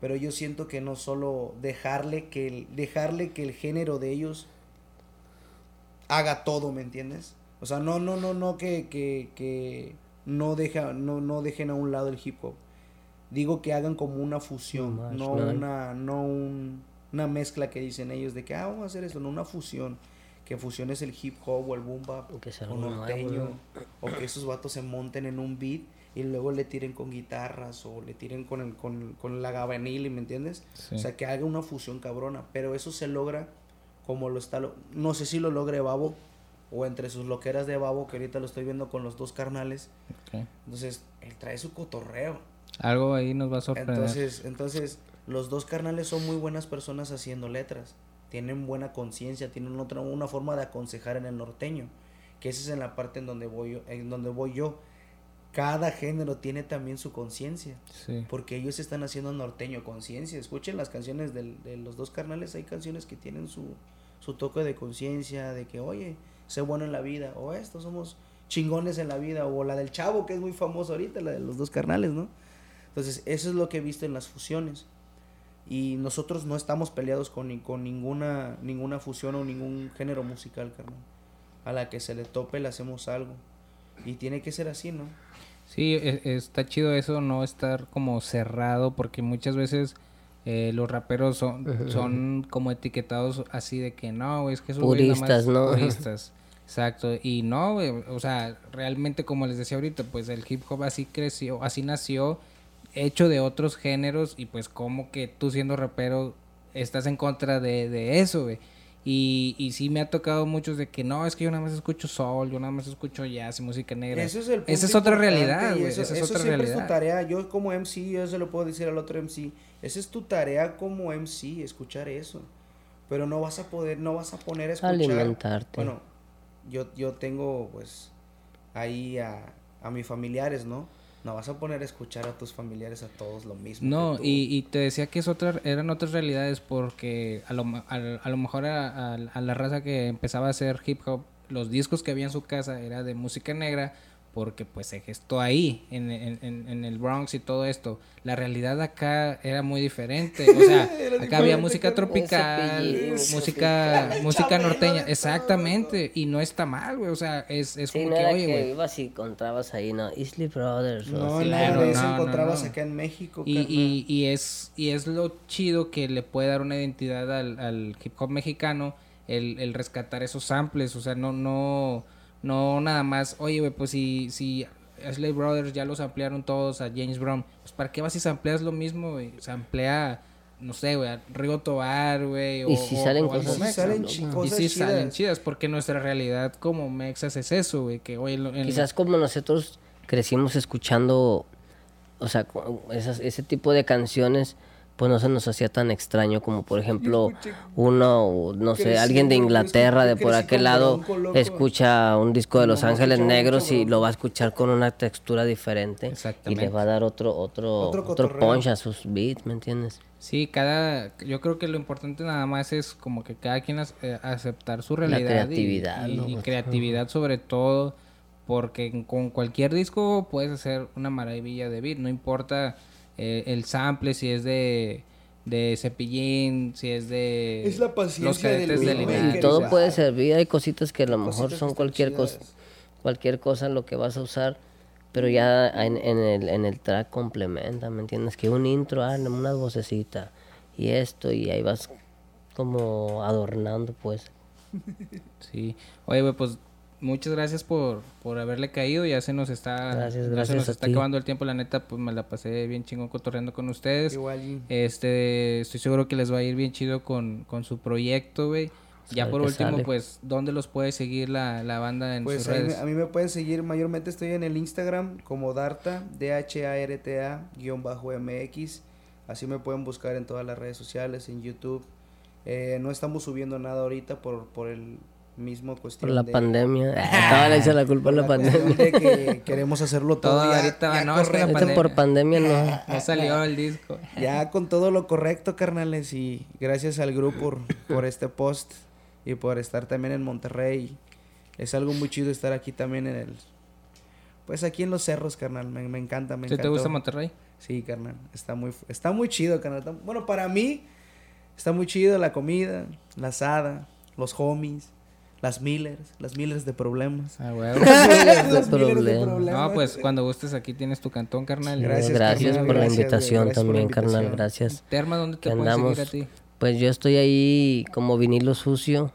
C: Pero yo siento que no solo dejarle que el, dejarle que el género de ellos haga todo, ¿me entiendes? O sea, no, no, no, no que, que, que no, deja, no, no dejen a un lado el hip hop. Digo que hagan como una fusión,
B: No
C: una, no un- una mezcla que dicen ellos de que ah, vamos a hacer esto, no una fusión. Que fusiones el hip hop o el boom bap
B: Que
C: o
B: algo nuevo,
C: norteño.
B: ¿no?
C: O que esos vatos se monten en un beat y luego le tiren con guitarras o le tiren con, el, con, con la gabanil, ¿me entiendes?
A: Sí.
C: O sea, que haga una fusión cabrona. Pero eso se logra como lo está. lo- no sé si lo logre Babo o entre sus loqueras de Babo, que ahorita lo estoy viendo con los dos carnales. Entonces, él trae su cotorreo.
A: Algo ahí nos va a sorprender.
C: Entonces, entonces, los dos carnales son muy buenas personas haciendo letras. Tienen buena conciencia, tienen otra, una forma de aconsejar en el norteño. Que esa es en la parte en donde voy yo. En donde voy yo. Cada género tiene también su conciencia.
A: sí.
C: Porque ellos están haciendo norteño conciencia. Escuchen las canciones del- de los dos carnales. Hay canciones que tienen su, su toque de conciencia. De que, oye, sé bueno en la vida. O esto, somos chingones en la vida. O la del chavo, que es muy famosa ahorita, la de los dos carnales, ¿no? Entonces, eso es lo que he visto en las fusiones. Y nosotros no estamos peleados con, con ninguna, ninguna fusión o ningún género musical, carnal. A la que se le tope le hacemos algo. Y tiene que ser así, ¿no?
A: Sí, e- está chido eso, no estar como cerrado, porque muchas veces eh, los raperos son, son como etiquetados así de que no, es que más
B: Puristas, ¿no?
A: Puristas. Exacto, y no, o sea, realmente como les decía ahorita, pues el hip hop así creció, así nació, hecho de otros géneros, y pues como que tú siendo rapero estás en contra de, de eso, güey. Y, y sí me ha tocado muchos de que no, es que yo nada más escucho soul, yo nada más escucho jazz y música negra.
C: Eso es el punto
A: Esa es otra realidad,
C: y
A: güey.
C: Eso,
A: Esa es
C: eso
A: otra
C: siempre es
A: realidad.
C: tu tarea. Yo como MC, yo se lo puedo decir al otro MC. Esa es tu tarea como MC, escuchar eso. Pero no vas a poder, no vas a poner a escuchar.
B: Alimentarte.
C: Bueno, yo, yo tengo pues ahí a, a mis familiares, ¿no? No vas a poner a escuchar a tus familiares a todos lo mismo.
A: No, y, y te decía que es otra, eran otras realidades porque a lo, al- a, lo mejor a, a- a la raza que empezaba a hacer hip hop, los discos que había en su casa era de música negra porque pues se gestó ahí, en, en, en, el Bronx y todo esto. La realidad acá era muy diferente, o sea, acá había música tropical, música música norteña, exactamente, y no está mal, güey, o sea, es, es
B: como que, oye, güey. ibas y encontrabas ahí, ¿no? Isley Brothers.
C: No, claro, no, no, encontrabas acá en México.
A: Y, y, y, es, y es lo chido que le puede dar una identidad al, al hip hop mexicano, el, el rescatar esos samples, o sea, no, no no nada más, oye, güey, pues si, si Ashley Brothers ya los ampliaron todos a James Brown, pues ¿para qué vas y sampleas lo mismo, güey? Se amplía, no sé, güey, a Río Tobar, güey.
B: Y si salen cosas,
C: y salen
A: Y si salen chidas, porque nuestra realidad como mexas es eso, güey, que hoy...
B: Quizás como nosotros crecimos escuchando, o sea, esas, ese tipo de canciones pues no se nos hacía tan extraño como por ejemplo uno, no sé, alguien de Inglaterra de por aquel lado escucha un disco de Los Ángeles Negros y lo va a escuchar con una textura diferente y le va a dar otro otro otro, punch a sus beats, ¿me entiendes?
A: Sí, cada yo creo que lo importante nada más es como que cada quien eh, aceptar su realidad
B: La creatividad,
A: y, creatividad sobre todo porque con cualquier disco puedes hacer una maravilla de beat, no importa eh, el sample, si es de, de cepillín, si es de...
C: Es la paciencia
A: los
B: del Todo puede servir, hay cositas que a lo mejor son cualquier cosa, cualquier cosa lo que vas a usar, pero ya en, en, el, en el track complementa, ¿me entiendes? Que un intro, ah, una vocecita y esto, y ahí vas como adornando, pues.
A: Sí. Oye, pues muchas gracias por, por haberle caído. Ya se nos está,
B: gracias, gracias
A: nos está acabando el tiempo. La neta, pues me la pasé bien chingón cotorreando con ustedes.
C: Igual.
A: Este, estoy seguro que les va a ir bien chido con, con su proyecto, güey. Ya por último, pues, ¿dónde los puede seguir la, la banda en
C: pues
A: sus redes?
C: A mí, me pueden seguir, mayormente estoy en el Instagram como Darta, D-H-A-R-T-A, guion bajo MX. Así me pueden buscar en todas las redes sociales, en YouTube. Eh, no estamos subiendo nada ahorita por, por el mismo cuestión
B: por la pandemia. Estaba le la culpa a la, pandemia.
C: que queremos hacerlo todo,
A: ahorita no es
B: pandemia. por pandemia. no
A: no salió el disco.
C: Ya con todo lo correcto carnales y gracias al grupo por, por este post y por estar también en Monterrey. Es algo muy chido estar aquí también en el pues aquí en los cerros carnal. Me, me encanta me
A: te gusta Monterrey
C: sí carnal. Está muy está muy chido carnal. Bueno para mí está muy chido la comida la asada los homies las Millers, las Millers de problemas.
A: Ah,
B: las Millers de problemas.
A: No, pues cuando gustes aquí tienes tu cantón, carnal.
B: Gracias, gracias por la invitación también, carnal, gracias.
A: Terma, ¿dónde te puedes seguir a ti?
B: Pues yo estoy ahí como vinilo sucio.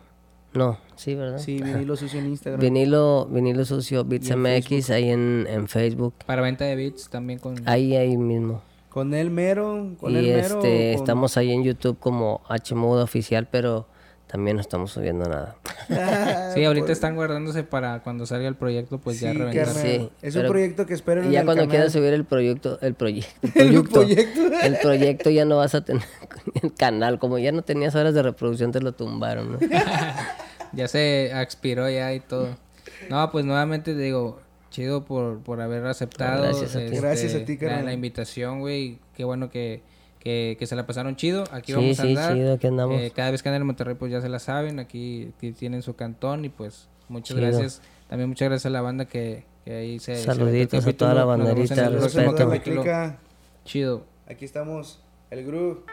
B: No, sí, ¿verdad?
C: Sí, vinilo sucio en Instagram.
B: Vinilo, vinilo sucio Beats MX ahí en, en, Facebook.
A: Para venta de beats también con...
B: Ahí, ahí mismo.
C: Con el mero, con
B: y
C: el
B: mero. Este, estamos ahí en YouTube como H oficial, pero también no estamos subiendo nada.
A: sí, ahorita están guardándose para cuando salga el proyecto, pues ya reventar.
C: Sí, es un proyecto que espero
B: en ya cuando quieras subir el proyecto, el, proyecto, el proyecto, el proyecto ya no vas a tener el canal, como ya no tenías horas de reproducción te lo tumbaron, ¿no?
A: ya se expiró ya y todo. No, pues nuevamente te digo, chido por, por haber aceptado.
C: Gracias a ti.
A: Este,
C: Gracias a ti,
A: la, la invitación, güey. Qué bueno que que, que se la pasaron chido. Aquí vamos a andar.
B: Sí, chido, aquí andamos.
A: Eh, cada vez que andan en Monterrey, pues ya se la saben. Aquí, tienen su cantón y pues muchas gracias. También muchas gracias a la banda que, que ahí se...
B: Saluditos a toda la banderita.
C: Respeto.
A: Chido.
C: Aquí estamos, el groove.